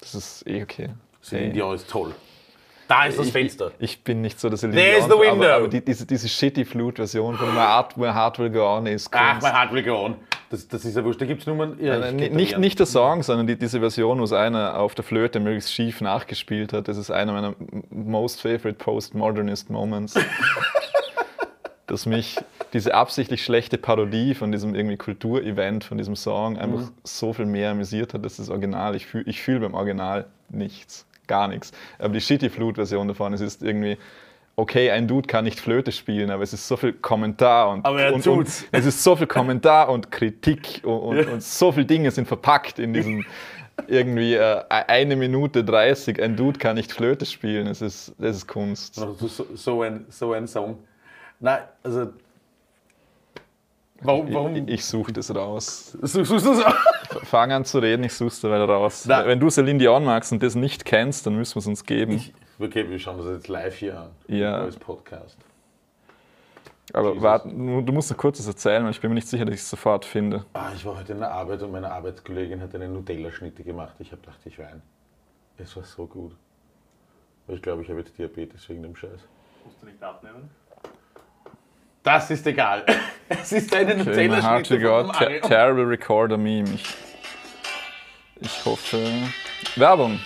Das ist eh okay. Celine Hey. Dion ist toll. Da ist das ich, Fenster. Ich, ich bin nicht so der Celine There's Dion, the window. Aber, aber die, diese, diese shitty Flute-Version von My Heart, My Heart Will Go On ist Ach, Kunst. mein Heart will go on. Das, das ist ja wurscht. Da gibt es Nummern. Ja, Nein, ich nein, nicht, nicht der Song, sondern die, diese Version, wo es einer auf der Flöte möglichst schief nachgespielt hat. Das ist einer meiner most favorite postmodernist Moments. dass mich diese absichtlich schlechte Parodie von diesem irgendwie Kulturevent, von diesem Song einfach so viel mehr amüsiert hat, dass das Original, ich fühle ich fühl beim Original nichts, gar nichts. Aber die Shitty Flute-Version davon, es ist irgendwie, okay, ein Dude kann nicht Flöte spielen, aber es ist so viel Kommentar und, Aber er und, und es ist so viel Kommentar und Kritik und, und, und so viele Dinge sind verpackt in diesem irgendwie äh, eine Minute 30, ein Dude kann nicht Flöte spielen, es ist, das ist Kunst. Also so, so, ein, so ein Song. Nein, also. Warum? warum Ich, ich suche das raus. so, so, so, so. Fang an zu reden, ich suche es dabei raus. Na. Wenn du Celine Dion magst und das nicht kennst, dann müssen wir es uns geben. Ich, okay, wir schauen das jetzt live hier an. Ja. Als Podcast. Aber warte, du du musst noch kurzes erzählen, weil ich bin mir nicht sicher, dass ich es sofort finde. Ah, ich war heute in der Arbeit und meine Arbeitskollegin hat eine Nutella-Schnitte gemacht. Ich habe gedacht, ich weine. Es war so gut. Aber ich glaube, ich habe jetzt Diabetes wegen dem Scheiß. Musst du nicht abnehmen? Das ist egal. Es ist eine Okay, Nutella-Schnitte von ter Mario. terrible recorder meme. Ich, ich hoffe. Werbung.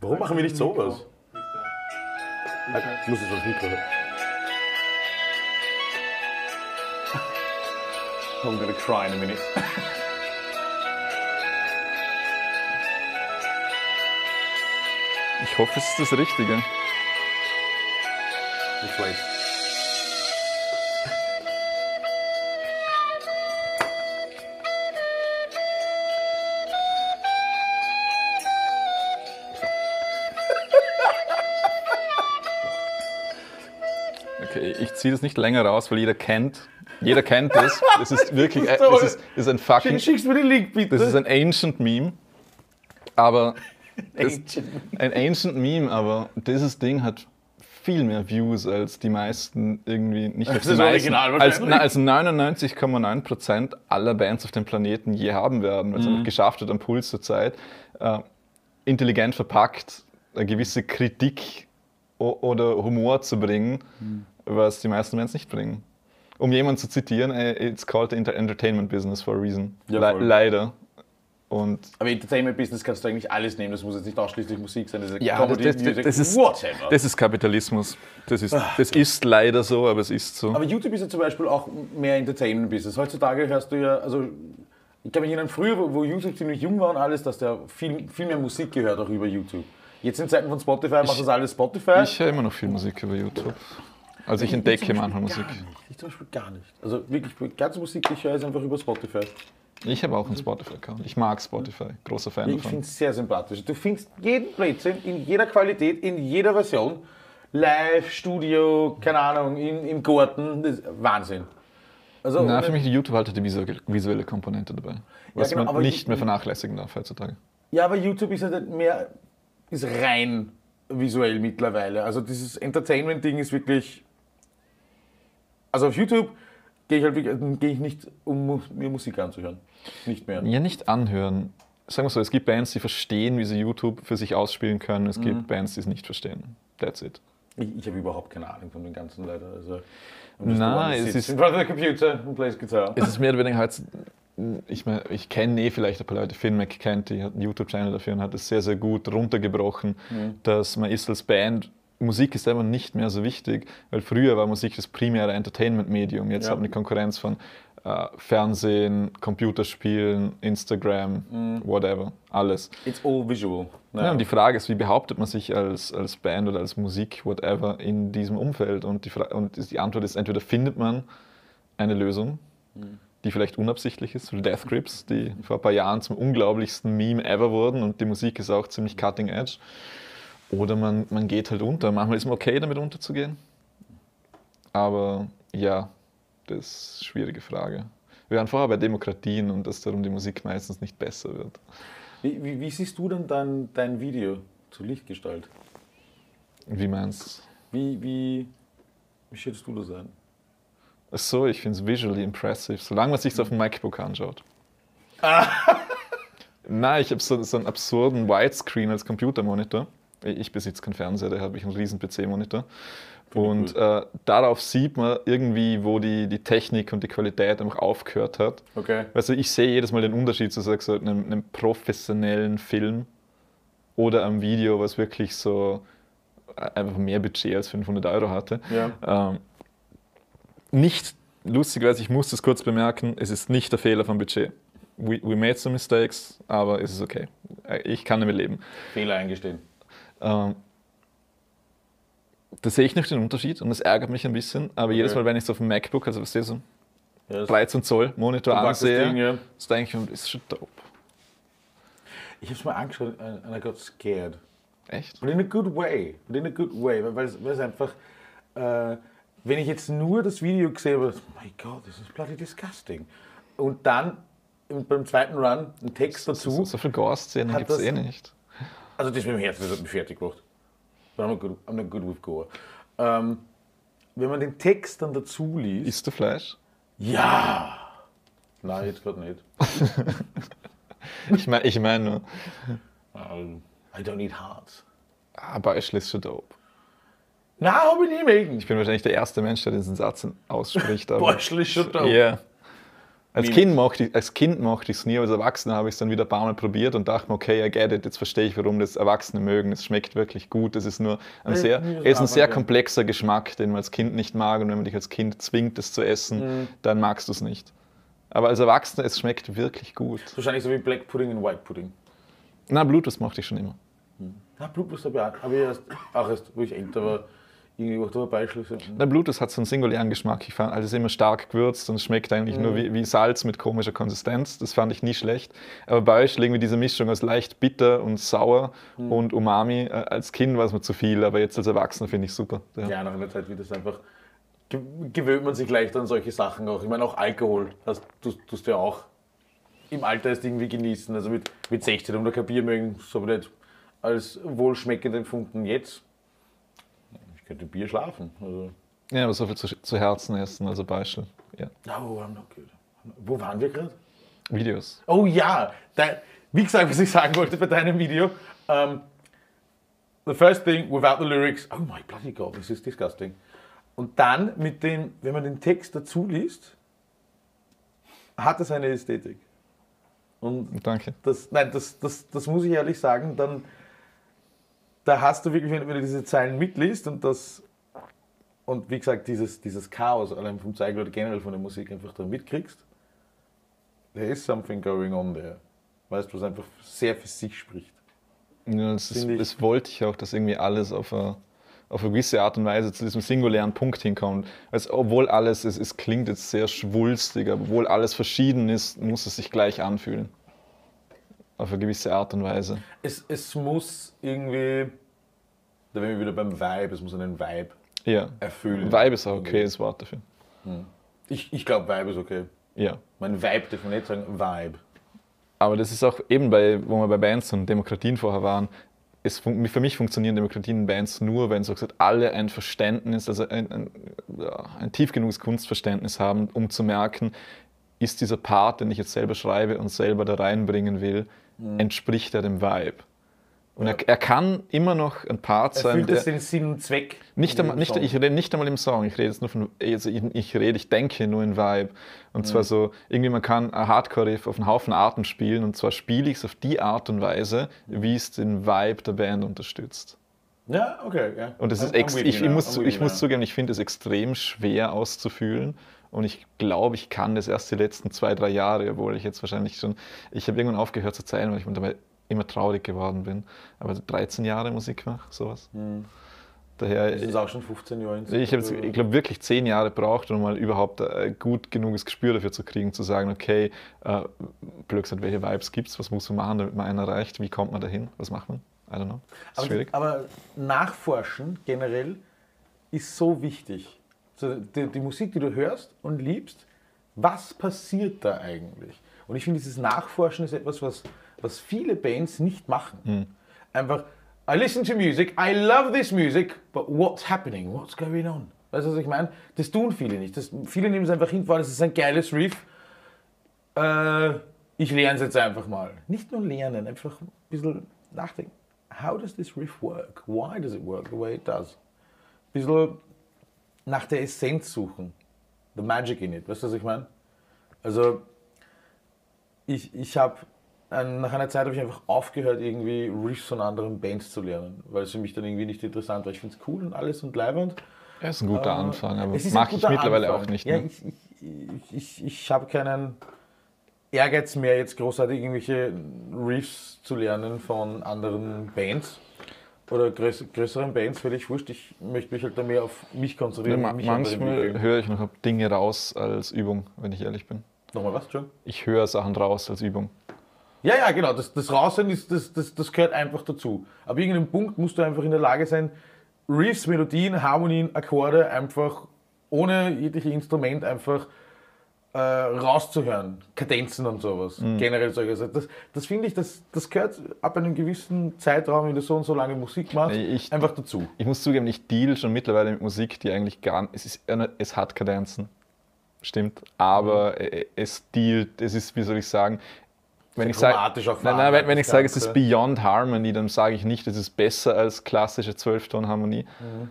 Warum machen wir nicht sowas? Bitte. Ich muss jetzt ans Mikro hören. I'm gonna cry in a minute. Ich hoffe, es ist das Richtige. Ich weiß. Ziehe das nicht länger raus, weil jeder kennt. Jeder kennt das. Das ist wirklich. Das ist ist, ist ein fucking. Schick, schickst mir den Link, bitte. Das ist ein ancient Meme. Aber Ancient. ein ancient Meme, aber dieses Ding hat viel mehr Views als die meisten irgendwie nicht als Das die ist meisten, original als, na, als 99,9% aller Bands auf dem Planeten je haben werden, weil es Mhm. geschafft hat am Puls der Zeit, äh, intelligent verpackt, eine gewisse Kritik oder Humor zu bringen, Mhm. Was die meisten Bands nicht bringen. Um jemanden zu zitieren, äh, it's called the enter- entertainment business for a reason. Ja, Le leider. Und Aber Entertainment-Business kannst du eigentlich alles nehmen. Das muss jetzt nicht ausschließlich Musik sein. Das ist Ja, Comedy, das, das, Music, das, ist, whatever. das ist Kapitalismus. Das ist, das ist leider so, aber es ist so. Aber YouTube ist ja zum Beispiel auch mehr Entertainment-Business. Heutzutage hörst du ja, also ich kann mich erinnern, früher, wo wo YouTube ziemlich jung war und alles, dass der viel, viel mehr Musik gehört auch über YouTube. Jetzt in Zeiten von Spotify macht das alles Spotify. Ich höre immer noch viel Musik über YouTube. Also ich entdecke manchmal Musik. Nicht. Ich zum Beispiel gar nicht. Also wirklich, ganze Musik, ich höre, ist einfach über Spotify. Ich habe auch einen Spotify-Account. Ich mag Spotify. Großer Fan Ich davon. finde es sehr sympathisch. Du findest jeden Blödsinn in jeder Qualität, in jeder Version. Live, Studio, keine Ahnung, in, im Garten. Das ist Wahnsinn. Also, Na, für mich die YouTube halt die visuelle, Komponente dabei. Was genau, aber man nicht mehr vernachlässigen darf heutzutage. Ja, aber YouTube ist halt mehr ist rein visuell mittlerweile. Also dieses Entertainment-Ding ist wirklich. Also auf YouTube gehe ich halt wirklich, gehe ich nicht, um mir Musik anzuhören. Nicht mehr. Ja, nicht anhören. Sagen wir so, es gibt Bands, die verstehen, wie sie YouTube für sich ausspielen können. Es Mhm. gibt Bands, die es nicht verstehen. That's it. Ich, ich habe überhaupt keine Ahnung von den ganzen leider. Also, Na, es ist- in front of the computer and plays guitar. Es ist mehr oder weniger halt, ich, mein, ich kenne eh vielleicht ein paar Leute, Finn McKenty hat einen YouTube-Channel dafür und hat es sehr, sehr gut runtergebrochen, dass man ist als Band, Musik ist einfach nicht mehr so wichtig, weil früher war Musik das primäre Entertainment-Medium, jetzt Ja. haben wir die Konkurrenz von äh, Fernsehen, Computerspielen, Instagram, whatever, alles. It's all visual. Ja, und die Frage ist, wie behauptet man sich als, als Band oder als Musik, whatever, in diesem Umfeld? Und die, Fra und die Antwort ist, entweder findet man eine Lösung, die vielleicht unabsichtlich ist, so Death Grips, die vor ein paar Jahren zum unglaublichsten Meme ever wurden und die Musik ist auch ziemlich cutting edge. Oder man, man geht halt unter. Manchmal ist man okay, damit unterzugehen. Aber ja, das ist eine schwierige Frage. Wir waren vorher bei Demokratien und dass darum die Musik meistens nicht besser wird. Wie, wie, wie siehst du denn dein, dein Video zur Lichtgestalt? Wie meinst du? Wie, wie, wie schätzt du das ein? Ach so, ich finde es visually impressive, solange man sich auf dem MacBook anschaut. Nein, ich habe so, so einen absurden Widescreen als Computermonitor. Ich besitze keinen Fernseher, da habe ich einen riesen PC-Monitor. Und äh, darauf sieht man irgendwie, wo die, die Technik und die Qualität einfach aufgehört hat. Okay. Also ich sehe jedes Mal den Unterschied zu so einem, einem professionellen Film oder einem Video, was wirklich so äh, einfach mehr Budget als 500 Euro hatte. Ja. Ähm, nicht, lustigerweise, ich muss das kurz bemerken, es ist nicht der Fehler vom Budget. We, we made some mistakes, aber es ist okay. Äh, Ich kann damit leben. Fehler eingestehen. Ähm, da sehe ich nicht den Unterschied und es ärgert mich ein bisschen, aber jedes Mal, wenn ich es auf dem MacBook, also was sehe so das 13 Zoll Monitor ansehe, Ding, ja. das denke ich das ist schon dope. Ich habe es mal angeschaut and I got scared. Echt? But in a good way. But in a good way. Weil, es, einfach, äh, wenn ich jetzt nur das Video gesehen habe, my God, this is bloody disgusting. Und dann im- beim zweiten Run einen Text So, dazu. so viel Gore-Szenen gibt es das- eh nicht. Also das mit dem Herzen, das hat mich fertig gemacht. I'm not good, I'm not good with Gore. Ähm, wenn man den Text dann dazu liest. Isst du Fleisch? ja! Nein, jetzt gerade nicht. Ich meine ich mein nur, Ähm, I don't eat hearts. Beispiel ist schon dope. Nein, habe ich nie mögen. Ich bin wahrscheinlich der erste Mensch, der diesen Satz ausspricht. aber- Beispiel ist schon dope. Ja. Als kind, mochte ich, als Kind mochte ich es nie, aber als Erwachsener habe ich es dann wieder ein paar Mal probiert und dachte mir, okay, I get it, jetzt verstehe ich, warum das Erwachsene mögen. Es schmeckt wirklich gut. Es ist nur ein Ja, sehr, ist ein sehr komplexer Geschmack, den man als Kind nicht mag. Und wenn man dich als Kind zwingt, es zu essen, Mhm. dann magst du es nicht. Aber als Erwachsener, es schmeckt wirklich gut. Wahrscheinlich so wie Black Pudding und White Pudding. Na, Bluetooth mochte ich schon immer. Ja, Blutwurst habe ich auch, erst, auch erst, wo ich älter war, irgendwie gemacht, aber Beispiele. Der Bluetooth hat so einen singulären Geschmack. Ich fand, also es ist immer stark gewürzt und schmeckt eigentlich nur wie, wie Salz mit komischer Konsistenz. Das fand ich nie schlecht. Aber bei euch irgendwie diese Mischung aus leicht bitter und sauer und Umami. Äh, Als Kind war es mir zu viel, aber jetzt als Erwachsener finde ich super. Ja. Ja, nach einer Zeit wird es einfach, ge- gewöhnt man sich leicht an solche Sachen auch. Ich meine, auch Alkohol, das tust, tust du ja auch im Alter erst irgendwie genießen. Also mit, mit 16 um der Kapier mögen, so nicht als wohlschmeckend empfunden. Jetzt, könnte Bier schlafen. Also, Ja, aber so viel zu, zu Herzen essen, also Beispiel. Ja. oh, I'm not good. Wo waren wir gerade? Videos. Oh ja, da, wie gesagt, was ich sagen wollte bei deinem Video. Um, the first thing without the lyrics, oh my bloody god, this is disgusting. Und dann mit dem, wenn man den Text dazu liest, hat es eine Ästhetik. Und Danke. das, nein, das, das, das muss ich ehrlich sagen, dann, da hast du wirklich, wenn, du diese Zeilen mitliest und das, und wie gesagt, dieses, dieses Chaos, allein vom Zeigen oder generell von der Musik einfach da mitkriegst, there is something going on there. Weißt du, was einfach sehr für sich spricht. Ja, das, ist, das wollte ich auch, dass irgendwie alles auf eine, auf eine gewisse Art und Weise zu diesem singulären Punkt hinkommt. Also, obwohl alles, es, es klingt jetzt sehr schwulstig, obwohl alles verschieden ist, muss es sich gleich anfühlen. Auf eine gewisse Art und Weise. Es, es muss irgendwie, da wären wir wieder beim Vibe, es muss einen Vibe Ja. erfüllen. Vibe ist auch okay, das Wort dafür. Ich, ich glaube, Vibe ist okay. Ja. Mein Vibe darf man nicht sagen, Vibe. Aber das ist auch eben bei, wo wir bei Bands und Demokratien vorher waren, es, fun- für mich funktionieren Demokratien in Bands nur, wenn so gesagt alle ein Verständnis, also ein, ein, ein tief genuges Kunstverständnis haben, um zu merken, ist dieser Part, den ich jetzt selber schreibe und selber da reinbringen will, entspricht er dem Vibe. Und er, er kann immer noch ein Part sein, Erfüllt der, es den Sinn und Zweck? nicht in einmal, nicht, ich rede nicht einmal im Song, ich rede jetzt nur von, also ich, ich rede, ich denke nur in Vibe. Und zwar so, irgendwie man kann ein Hardcore-Riff auf einen Haufen Arten spielen und zwar spiele ich es auf die Art und Weise, wie es den Vibe der Band unterstützt. Ja, okay. Ja. Und das ist I'm- I'm ich, you ich, muss, I'm ich muss zugeben, ich finde es extrem schwer auszufühlen. Und ich glaube, ich kann das erst die letzten zwei, drei Jahre, obwohl ich jetzt wahrscheinlich schon, ich habe irgendwann aufgehört zu zeigen, weil ich mir dabei immer traurig geworden bin. Aber 13 Jahre Musik mache, sowas. Daher, Das ist auch schon 15 Jahre. ich habe, ich glaube, wirklich zehn Jahre braucht, um mal überhaupt ein gut genuges Gespür dafür zu kriegen, zu sagen, okay, äh, blöd gesagt, welche Vibes gibt es, was muss man machen, damit man einen erreicht, wie kommt man dahin, was macht man? I don't know. Aber, aber nachforschen generell ist so wichtig. So, die, die Musik, die du hörst und liebst, was passiert da eigentlich? Und ich finde, dieses Nachforschen ist etwas, was, was viele Bands nicht machen. Hm. Einfach, I listen to music, I love this music, but what's happening? What's going on? Weißt du, was ich meine? Das tun viele nicht. Das, viele nehmen es einfach hin, weil es ist ein geiles Riff. Äh, ich lerne es jetzt einfach mal. Nicht nur lernen, einfach ein bisschen nachdenken. How does this riff work? Why does it work the way it does? Ein bisschen nach der Essenz suchen. The magic in it. Weißt du, was ich meine? Also, ich, ich habe nach einer Zeit habe ich einfach aufgehört, irgendwie Riffs von anderen Bands zu lernen, weil es für mich dann irgendwie nicht interessant war. Ich finde es cool und alles und leibend. Ja, ist ein guter Äh, Anfang, aber ein mache ich mittlerweile Anfang. auch nicht Ja, mehr. ich ich, ich, ich habe keinen Ehrgeiz mehr, jetzt großartig irgendwelche Riffs zu lernen von anderen Bands oder größ, größeren Bands, völlig wurscht. Ich möchte mich halt da mehr auf mich konzentrieren. Und mich Manchmal höre ich noch Dinge raus als Übung, wenn ich ehrlich bin. Nochmal was, John? Ich höre Sachen raus als Übung. Ja, ja, genau. Das, das Raushören, ist, das, das, das gehört einfach dazu. Ab irgendeinem Punkt musst du einfach in der Lage sein, Riffs, Melodien, Harmonien, Akkorde einfach ohne jegliches Instrument einfach äh, rauszuhören. Kadenzen und sowas. Mhm. Generell solche Sachen. Das, das finde ich, das, das gehört ab einem gewissen Zeitraum, wenn du so und so lange Musik machst, ich- einfach dazu. Ich muss zugeben, ich deal schon mittlerweile mit Musik, die eigentlich gar nicht. Es, ist, es hat Kadenzen, stimmt, aber Mhm. äh, es dealt, es ist, wie soll ich sagen, wenn ich sage, nein, nein, wenn, wenn ich sage, es ist. Beyond Harmony, dann sage ich nicht, es ist besser als klassische Zwölfton-Harmonie Mhm.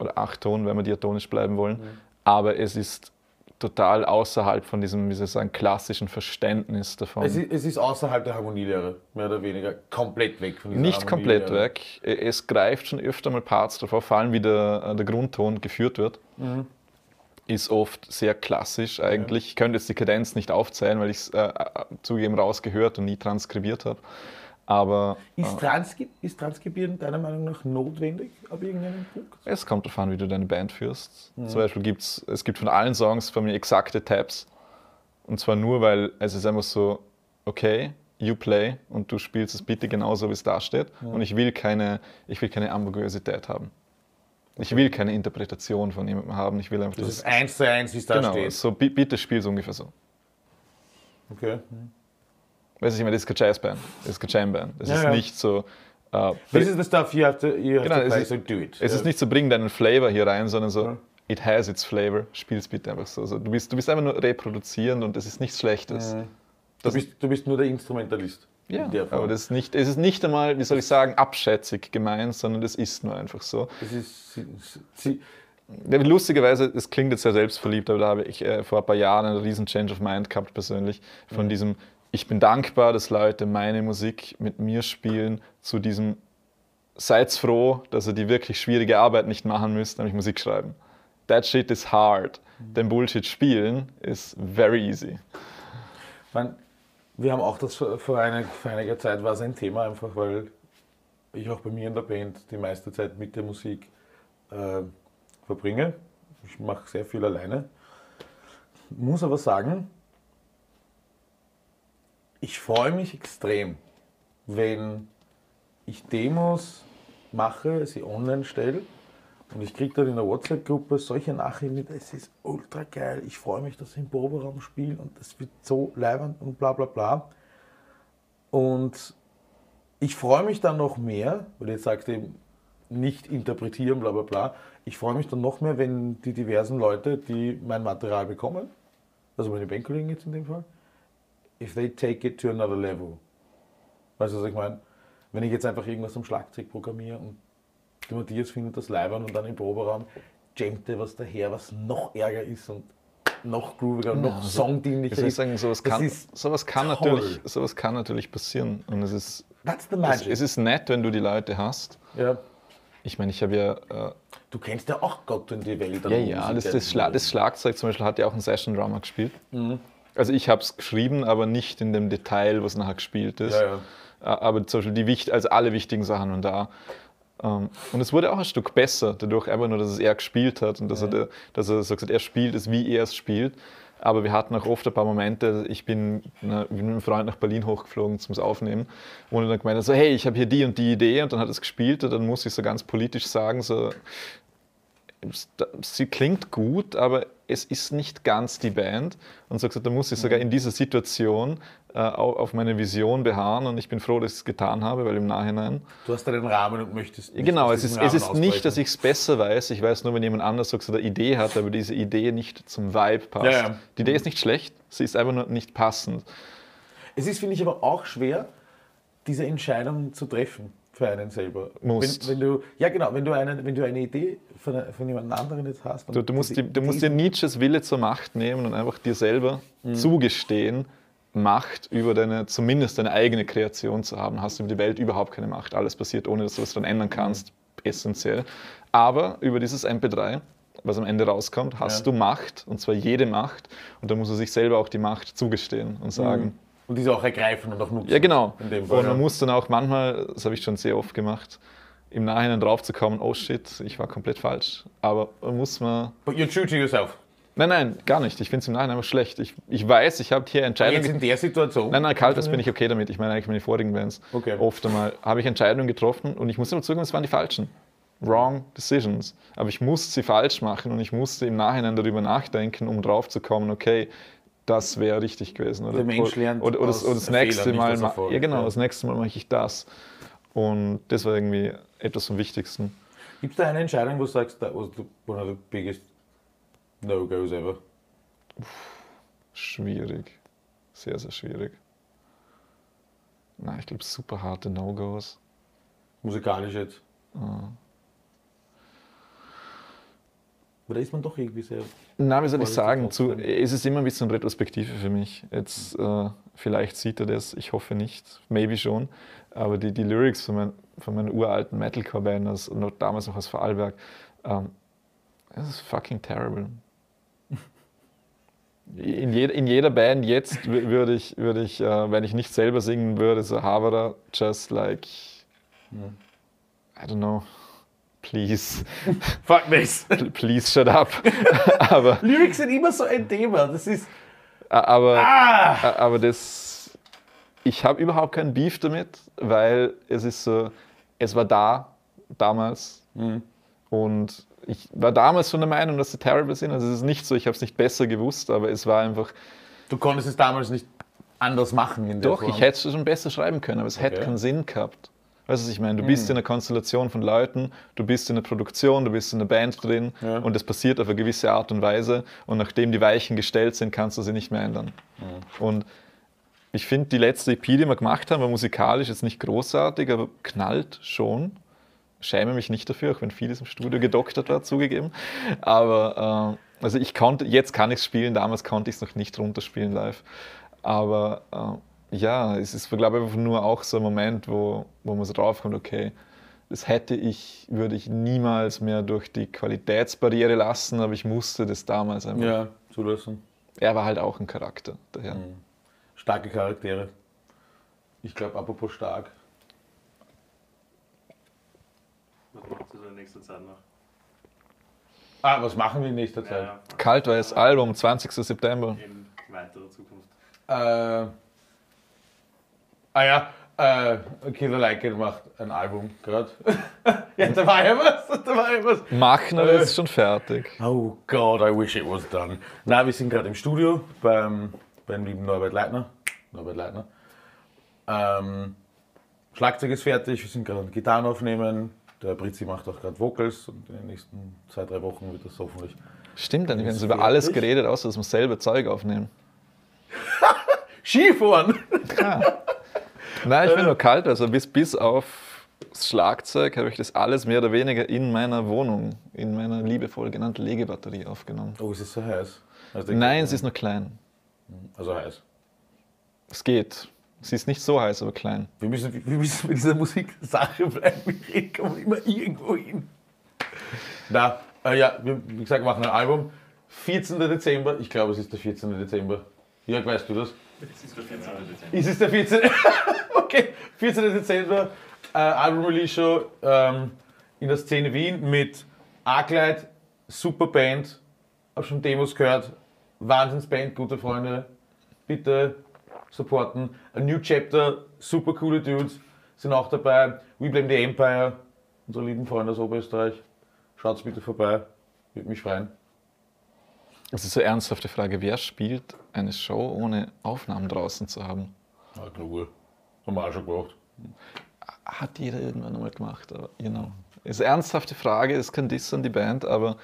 oder Achtton, wenn wir diatonisch bleiben wollen, aber es ist total außerhalb von diesem, wie soll ich sagen, klassischen Verständnis davon. Es ist, es ist außerhalb der Harmonielehre, mehr oder weniger. Komplett weg von dieser Nicht komplett weg. Es greift schon öfter mal Parts auf, vor allem wie der, der Grundton geführt wird. Ist oft sehr klassisch eigentlich. Ich könnte jetzt die Kadenz nicht aufzählen, weil ich es äh, äh, zugegeben rausgehört und nie transkribiert habe. Aber Ist, Transkri ist Transkribieren deiner Meinung nach notwendig ab irgendeinem Punkt? es kommt darauf an, wie du deine Band führst. Zum Beispiel gibt es, gibt von allen Songs von mir exakte Tabs. Und zwar nur, weil es ist einfach so, okay, you play und du spielst es bitte genauso, wie es da steht. Und ich will keine, ich will keine Ambiguosität haben. Ich will keine Interpretation von jemandem haben. Ich will einfach, Das dass ist eins zu eins, wie es da genau, steht. so bi- bitte spiel es ungefähr so. Okay. Weißt du, ich meine, das ist keine Jazzband, das ist keine Jamband. Das Ja, ist ja. nicht so, Äh, This is the stuff you have to, you have Genau, to es play, ist- so do it. Es ist nicht so, bring deinen Flavor hier rein, sondern so, Ja. it has its flavor. Spiel's bitte einfach so. Also, du, bist, du bist einfach nur reproduzierend und es ist nichts Schlechtes. Du das- bist, du bist nur der Instrumentalist. Ja, aber das ist nicht, es ist nicht einmal, wie soll ich sagen, abschätzig gemeint, sondern das ist nur einfach so. Das ist, sie, sie, Lustigerweise, es klingt jetzt sehr selbstverliebt, aber da habe ich äh, vor ein paar Jahren einen riesen Change of Mind gehabt persönlich. Von diesem, ich bin dankbar, dass Leute meine Musik mit mir spielen, zu diesem, seid froh, dass ihr die wirklich schwierige Arbeit nicht machen müsst, nämlich Musik schreiben. That shit is hard. Den Bullshit spielen ist very easy. Wir haben auch das vor einer, vor einiger Zeit war es ein Thema, einfach weil ich auch bei mir in der Band die meiste Zeit mit der Musik äh, verbringe. Ich mache sehr viel alleine. Muss aber sagen, ich freue mich extrem, wenn ich Demos mache, sie online stelle und ich kriege dann in der WhatsApp-Gruppe solche Nachrichten mit, es ist ultra geil, ich freue mich, dass ich im Proberaum spiele und das wird so leibend und bla bla bla. Und ich freue mich dann noch mehr, weil jetzt sagt eben nicht interpretieren, bla bla bla. Ich freue mich dann noch mehr, wenn die diversen Leute, die mein Material bekommen, also meine Bandkollegen jetzt in dem Fall, if they take it to another level. Weißt du, was ich meine? Wenn ich jetzt einfach irgendwas am Schlagzeug programmiere und der Matthias findet das leibern und dann im Proberaum jammt er was daher, was noch ärger ist und noch grooviger und noch also, songdienlicher ist. sagen, sowas Das kann, sowas kann, natürlich, sowas kann natürlich passieren. Und es ist, That's the es, magic. es ist nett, wenn du die Leute hast. ja. Ich meine, ich habe ja äh, Du kennst ja auch Gott und die Welt. Ja, ja, das, das, Schla das Schlagzeug zum Beispiel hat ja auch einen Session Drummer gespielt. Also ich habe es geschrieben, aber nicht in dem Detail, was nachher gespielt ist. Ja, ja. Aber zum Beispiel die wicht also alle wichtigen Sachen waren da. Ähm, Und es wurde auch ein Stück besser, dadurch einfach nur, dass es er gespielt hat und dass, er, da- dass er so gesagt er spielt es, wie er es spielt. Aber wir hatten auch oft ein paar Momente, ich bin, mit einem Freund nach Berlin hochgeflogen zum Aufnehmen und er dann gemeint, so, hey, ich habe hier die und die Idee und dann hat er es gespielt und dann muss ich so ganz politisch sagen, so, sie klingt gut, aber es ist nicht ganz die Band. Und so gesagt, da muss ich sogar in dieser Situation äh, au- auf meine Vision beharren und ich bin froh, dass ich es getan habe, weil im Nachhinein. Du hast einen Rahmen und möchtest. nicht Genau, es ist, es ist nicht, dass ich es besser weiß. Ich weiß nur, wenn jemand anders so gesagt eine Idee hat, aber diese Idee nicht zum Vibe passt. Ja, ja. Die Idee ist nicht schlecht, sie ist einfach nur nicht passend. Es ist, finde ich, aber auch schwer, diese Entscheidung zu treffen für einen selber. Musst. Wenn, wenn du, ja, genau, wenn du eine, wenn du eine Idee von, von jemand anderen jetzt hast. Du, du musst, die, du musst dir Nietzsches Wille zur Macht nehmen und einfach dir selber zugestehen, Macht über deine, zumindest deine eigene Kreation zu haben. Hast du über die Welt überhaupt keine Macht. Alles passiert, ohne dass du es dann ändern kannst, essentiell. Aber über dieses MP3, was am Ende rauskommt, hast Ja. du Macht, und zwar jede Macht. Und da muss er sich selber auch die Macht zugestehen und sagen, Und diese auch ergreifen und auch nutzen. ja, genau. Fall, und man ja. muss dann auch manchmal, das habe ich schon sehr oft gemacht, im Nachhinein drauf zu kommen, oh shit, ich war komplett falsch. Aber muss man. But you're true to yourself. Nein, nein, gar nicht. Ich finde es im Nachhinein einfach schlecht. Ich, ich weiß, ich habe hier Entscheidungen. Jetzt in der Situation. Nein, nein, kalt, das bin ich okay damit. Ich meine eigentlich meine vorigen Bands. Okay. Oft einmal habe ich Entscheidungen getroffen und ich muss immer zugeben, es waren die falschen. Wrong decisions. Aber ich musste sie falsch machen und ich musste im Nachhinein darüber nachdenken, um drauf zu kommen, okay, das wäre richtig gewesen. Oder, Der Mensch lernt oder, oder, aus oder das nächste nicht Mal. Erfolg. Ja, genau, Ja. das nächste Mal mache ich das. Und das war irgendwie etwas vom Wichtigsten. Gibt es da eine Entscheidung, wo du sagst, that was the, one of the biggest no-goes ever? Schwierig. Sehr, sehr schwierig. Na, ich glaube, super harte No-Gos. Musikalisch jetzt. Ah. Da ist man doch irgendwie sehr. Na, wie soll ich sagen? Zu, es ist immer ein bisschen Retrospektive für mich. Jetzt, äh, vielleicht sieht er das, ich hoffe nicht, maybe schon. Aber die, die Lyrics von, mein, von meinen uralten Metalcore-Band, noch damals noch aus Vorarlberg, ähm, das ist fucking terrible. In, jed, in jeder Band jetzt wü- würde ich, würde ich äh, wenn ich nicht selber singen würde, so Havara, just like, I don't know, please, Fuck this! please shut up. Aber Lyrics sind immer so ein Thema. Das ist. Aber, Ah! aber das, ich habe überhaupt keinen Beef damit, weil es ist so, es war da damals und ich war damals schon der Meinung, dass sie terrible sind. Also es ist nicht so, ich habe es nicht besser gewusst, aber es war einfach, Du konntest es damals nicht anders machen in der doch, Form. ich hätte es schon besser schreiben können, aber es hätte Okay. keinen Sinn gehabt. Weißt du, was ich meine? Du bist in einer Konstellation von Leuten, du bist in einer Produktion, du bist in einer Band drin Ja. und es passiert auf eine gewisse Art und Weise und nachdem die Weichen gestellt sind, kannst du sie nicht mehr ändern. Und ich finde, die letzte EP, die wir gemacht haben, war musikalisch jetzt nicht großartig, aber knallt schon. Schäme mich nicht dafür, auch wenn vieles im Studio gedoktert war, zugegeben. Aber äh, also ich konnte, jetzt kann ich es spielen, damals konnte ich es noch nicht runterspielen live. Aber äh, ja, es ist, glaube ich, einfach nur auch so ein Moment, wo, wo man so draufkommt, okay, das hätte ich, würde ich niemals mehr durch die Qualitätsbarriere lassen, aber ich musste das damals einfach. Ja, zulassen. Er war halt auch ein Charakter. Daher. Starke Charaktere. Ich glaube, apropos stark. Was macht ihr so in nächster Zeit noch? Ah, was machen wir in nächster Zeit? Ja, Kaltweiß Album, 20. September. in weiterer Zukunft. Äh, ah ja, äh, Killer Like It macht ein Album gerade. ja, da war ja was, da war ja was. Machen, aber Äh. ist schon fertig. Oh God, I wish it was done. Na, wir sind gerade im Studio beim, beim lieben Norbert Leitner. Norbert Leitner. Ähm, Schlagzeug ist fertig, wir sind gerade an Gitarren aufnehmen. Der Britzi macht auch gerade Vocals und in den nächsten zwei, drei Wochen wird das hoffentlich. Stimmt, dann wir haben über alles geredet, außer dass wir selber Zeug aufnehmen. Skifahren! Nein, ich bin nur kalt, also bis, bis auf das Schlagzeug habe ich das alles mehr oder weniger in meiner Wohnung, in meiner liebevoll genannten Legebatterie aufgenommen. Oh, es ist so heiß. Also, Nein, es ist nur klein. Also heiß. Es geht. Sie ist nicht so heiß, aber klein. Wir müssen, wir müssen mit dieser Musiksache bleiben. Wir kommen immer irgendwo hin. Na, äh, ja, wir, wie gesagt, machen ein Album. 14. Dezember, ich glaube, es ist der 14. Dezember. Jörg, weißt du das? Es ist der 14. Dezember. Ist es der 14. okay, 14. Dezember, äh, Album-Release-Show ähm, in der Szene Wien mit Arclight, super Band, hab schon Demos gehört, Wahnsinnsband, gute Freunde, bitte supporten. A New Chapter, super coole Dudes sind auch dabei. We Blame the Empire, unsere lieben Freunde aus Oberösterreich. Schaut's bitte vorbei, würde mich freuen. Das ist so eine ernsthafte Frage. Wer spielt eine Show, ohne Aufnahmen draußen zu haben? Ja, klar, haben wir auch schon gemacht. Hat jeder irgendwann einmal gemacht, aber you know. Ist eine ernsthafte Frage, ist kein Diss an die Band, aber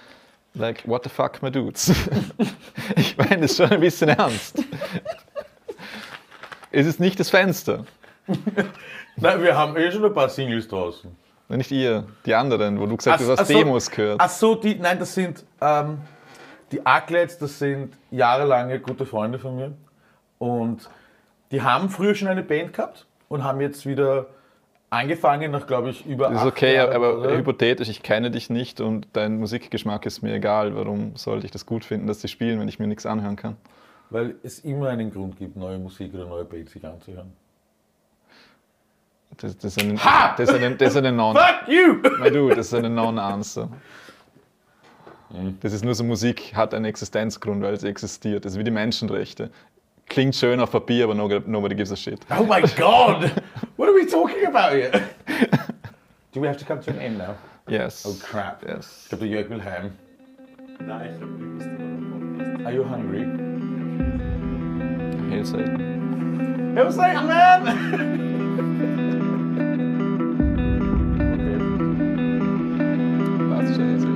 like, what the fuck, my dudes? ich meine, das ist schon ein bisschen ernst. es ist nicht das Fenster. Nein, wir haben eh schon ein paar Singles draußen. Nicht ihr, die anderen, wo du gesagt hast, du hast. Demos gehört. Ach so, die, nein, das sind ähm, die Arklets, das sind jahrelange gute Freunde von mir. Und die haben früher schon eine Band gehabt und haben jetzt wieder angefangen, nach glaube ich über Das ist okay, Jahren, aber oder? hypothetisch, ich kenne dich nicht und dein Musikgeschmack ist mir egal. Warum sollte ich das gut finden, dass sie spielen, wenn ich mir nichts anhören kann? Weil es immer einen Grund gibt, neue Musik oder neue Bands sich anzuhören. Das, das, ist, eine, Ha! das, ist, eine, das ist eine Non. Fuck you! My dude, das ist eine Non-Answer. Das ist nur so, Musik hat einen Existenzgrund, weil sie existiert. Das ist wie die Menschenrechte. clean enough for beer, but nobody, nobody gives a shit. Oh my god! what are we talking about here? Do we have to come to an end now? Yes. Oh crap. Yes. Jag blir jag Are you hungry? Helt säkert. Helt säkert man! That's crazy.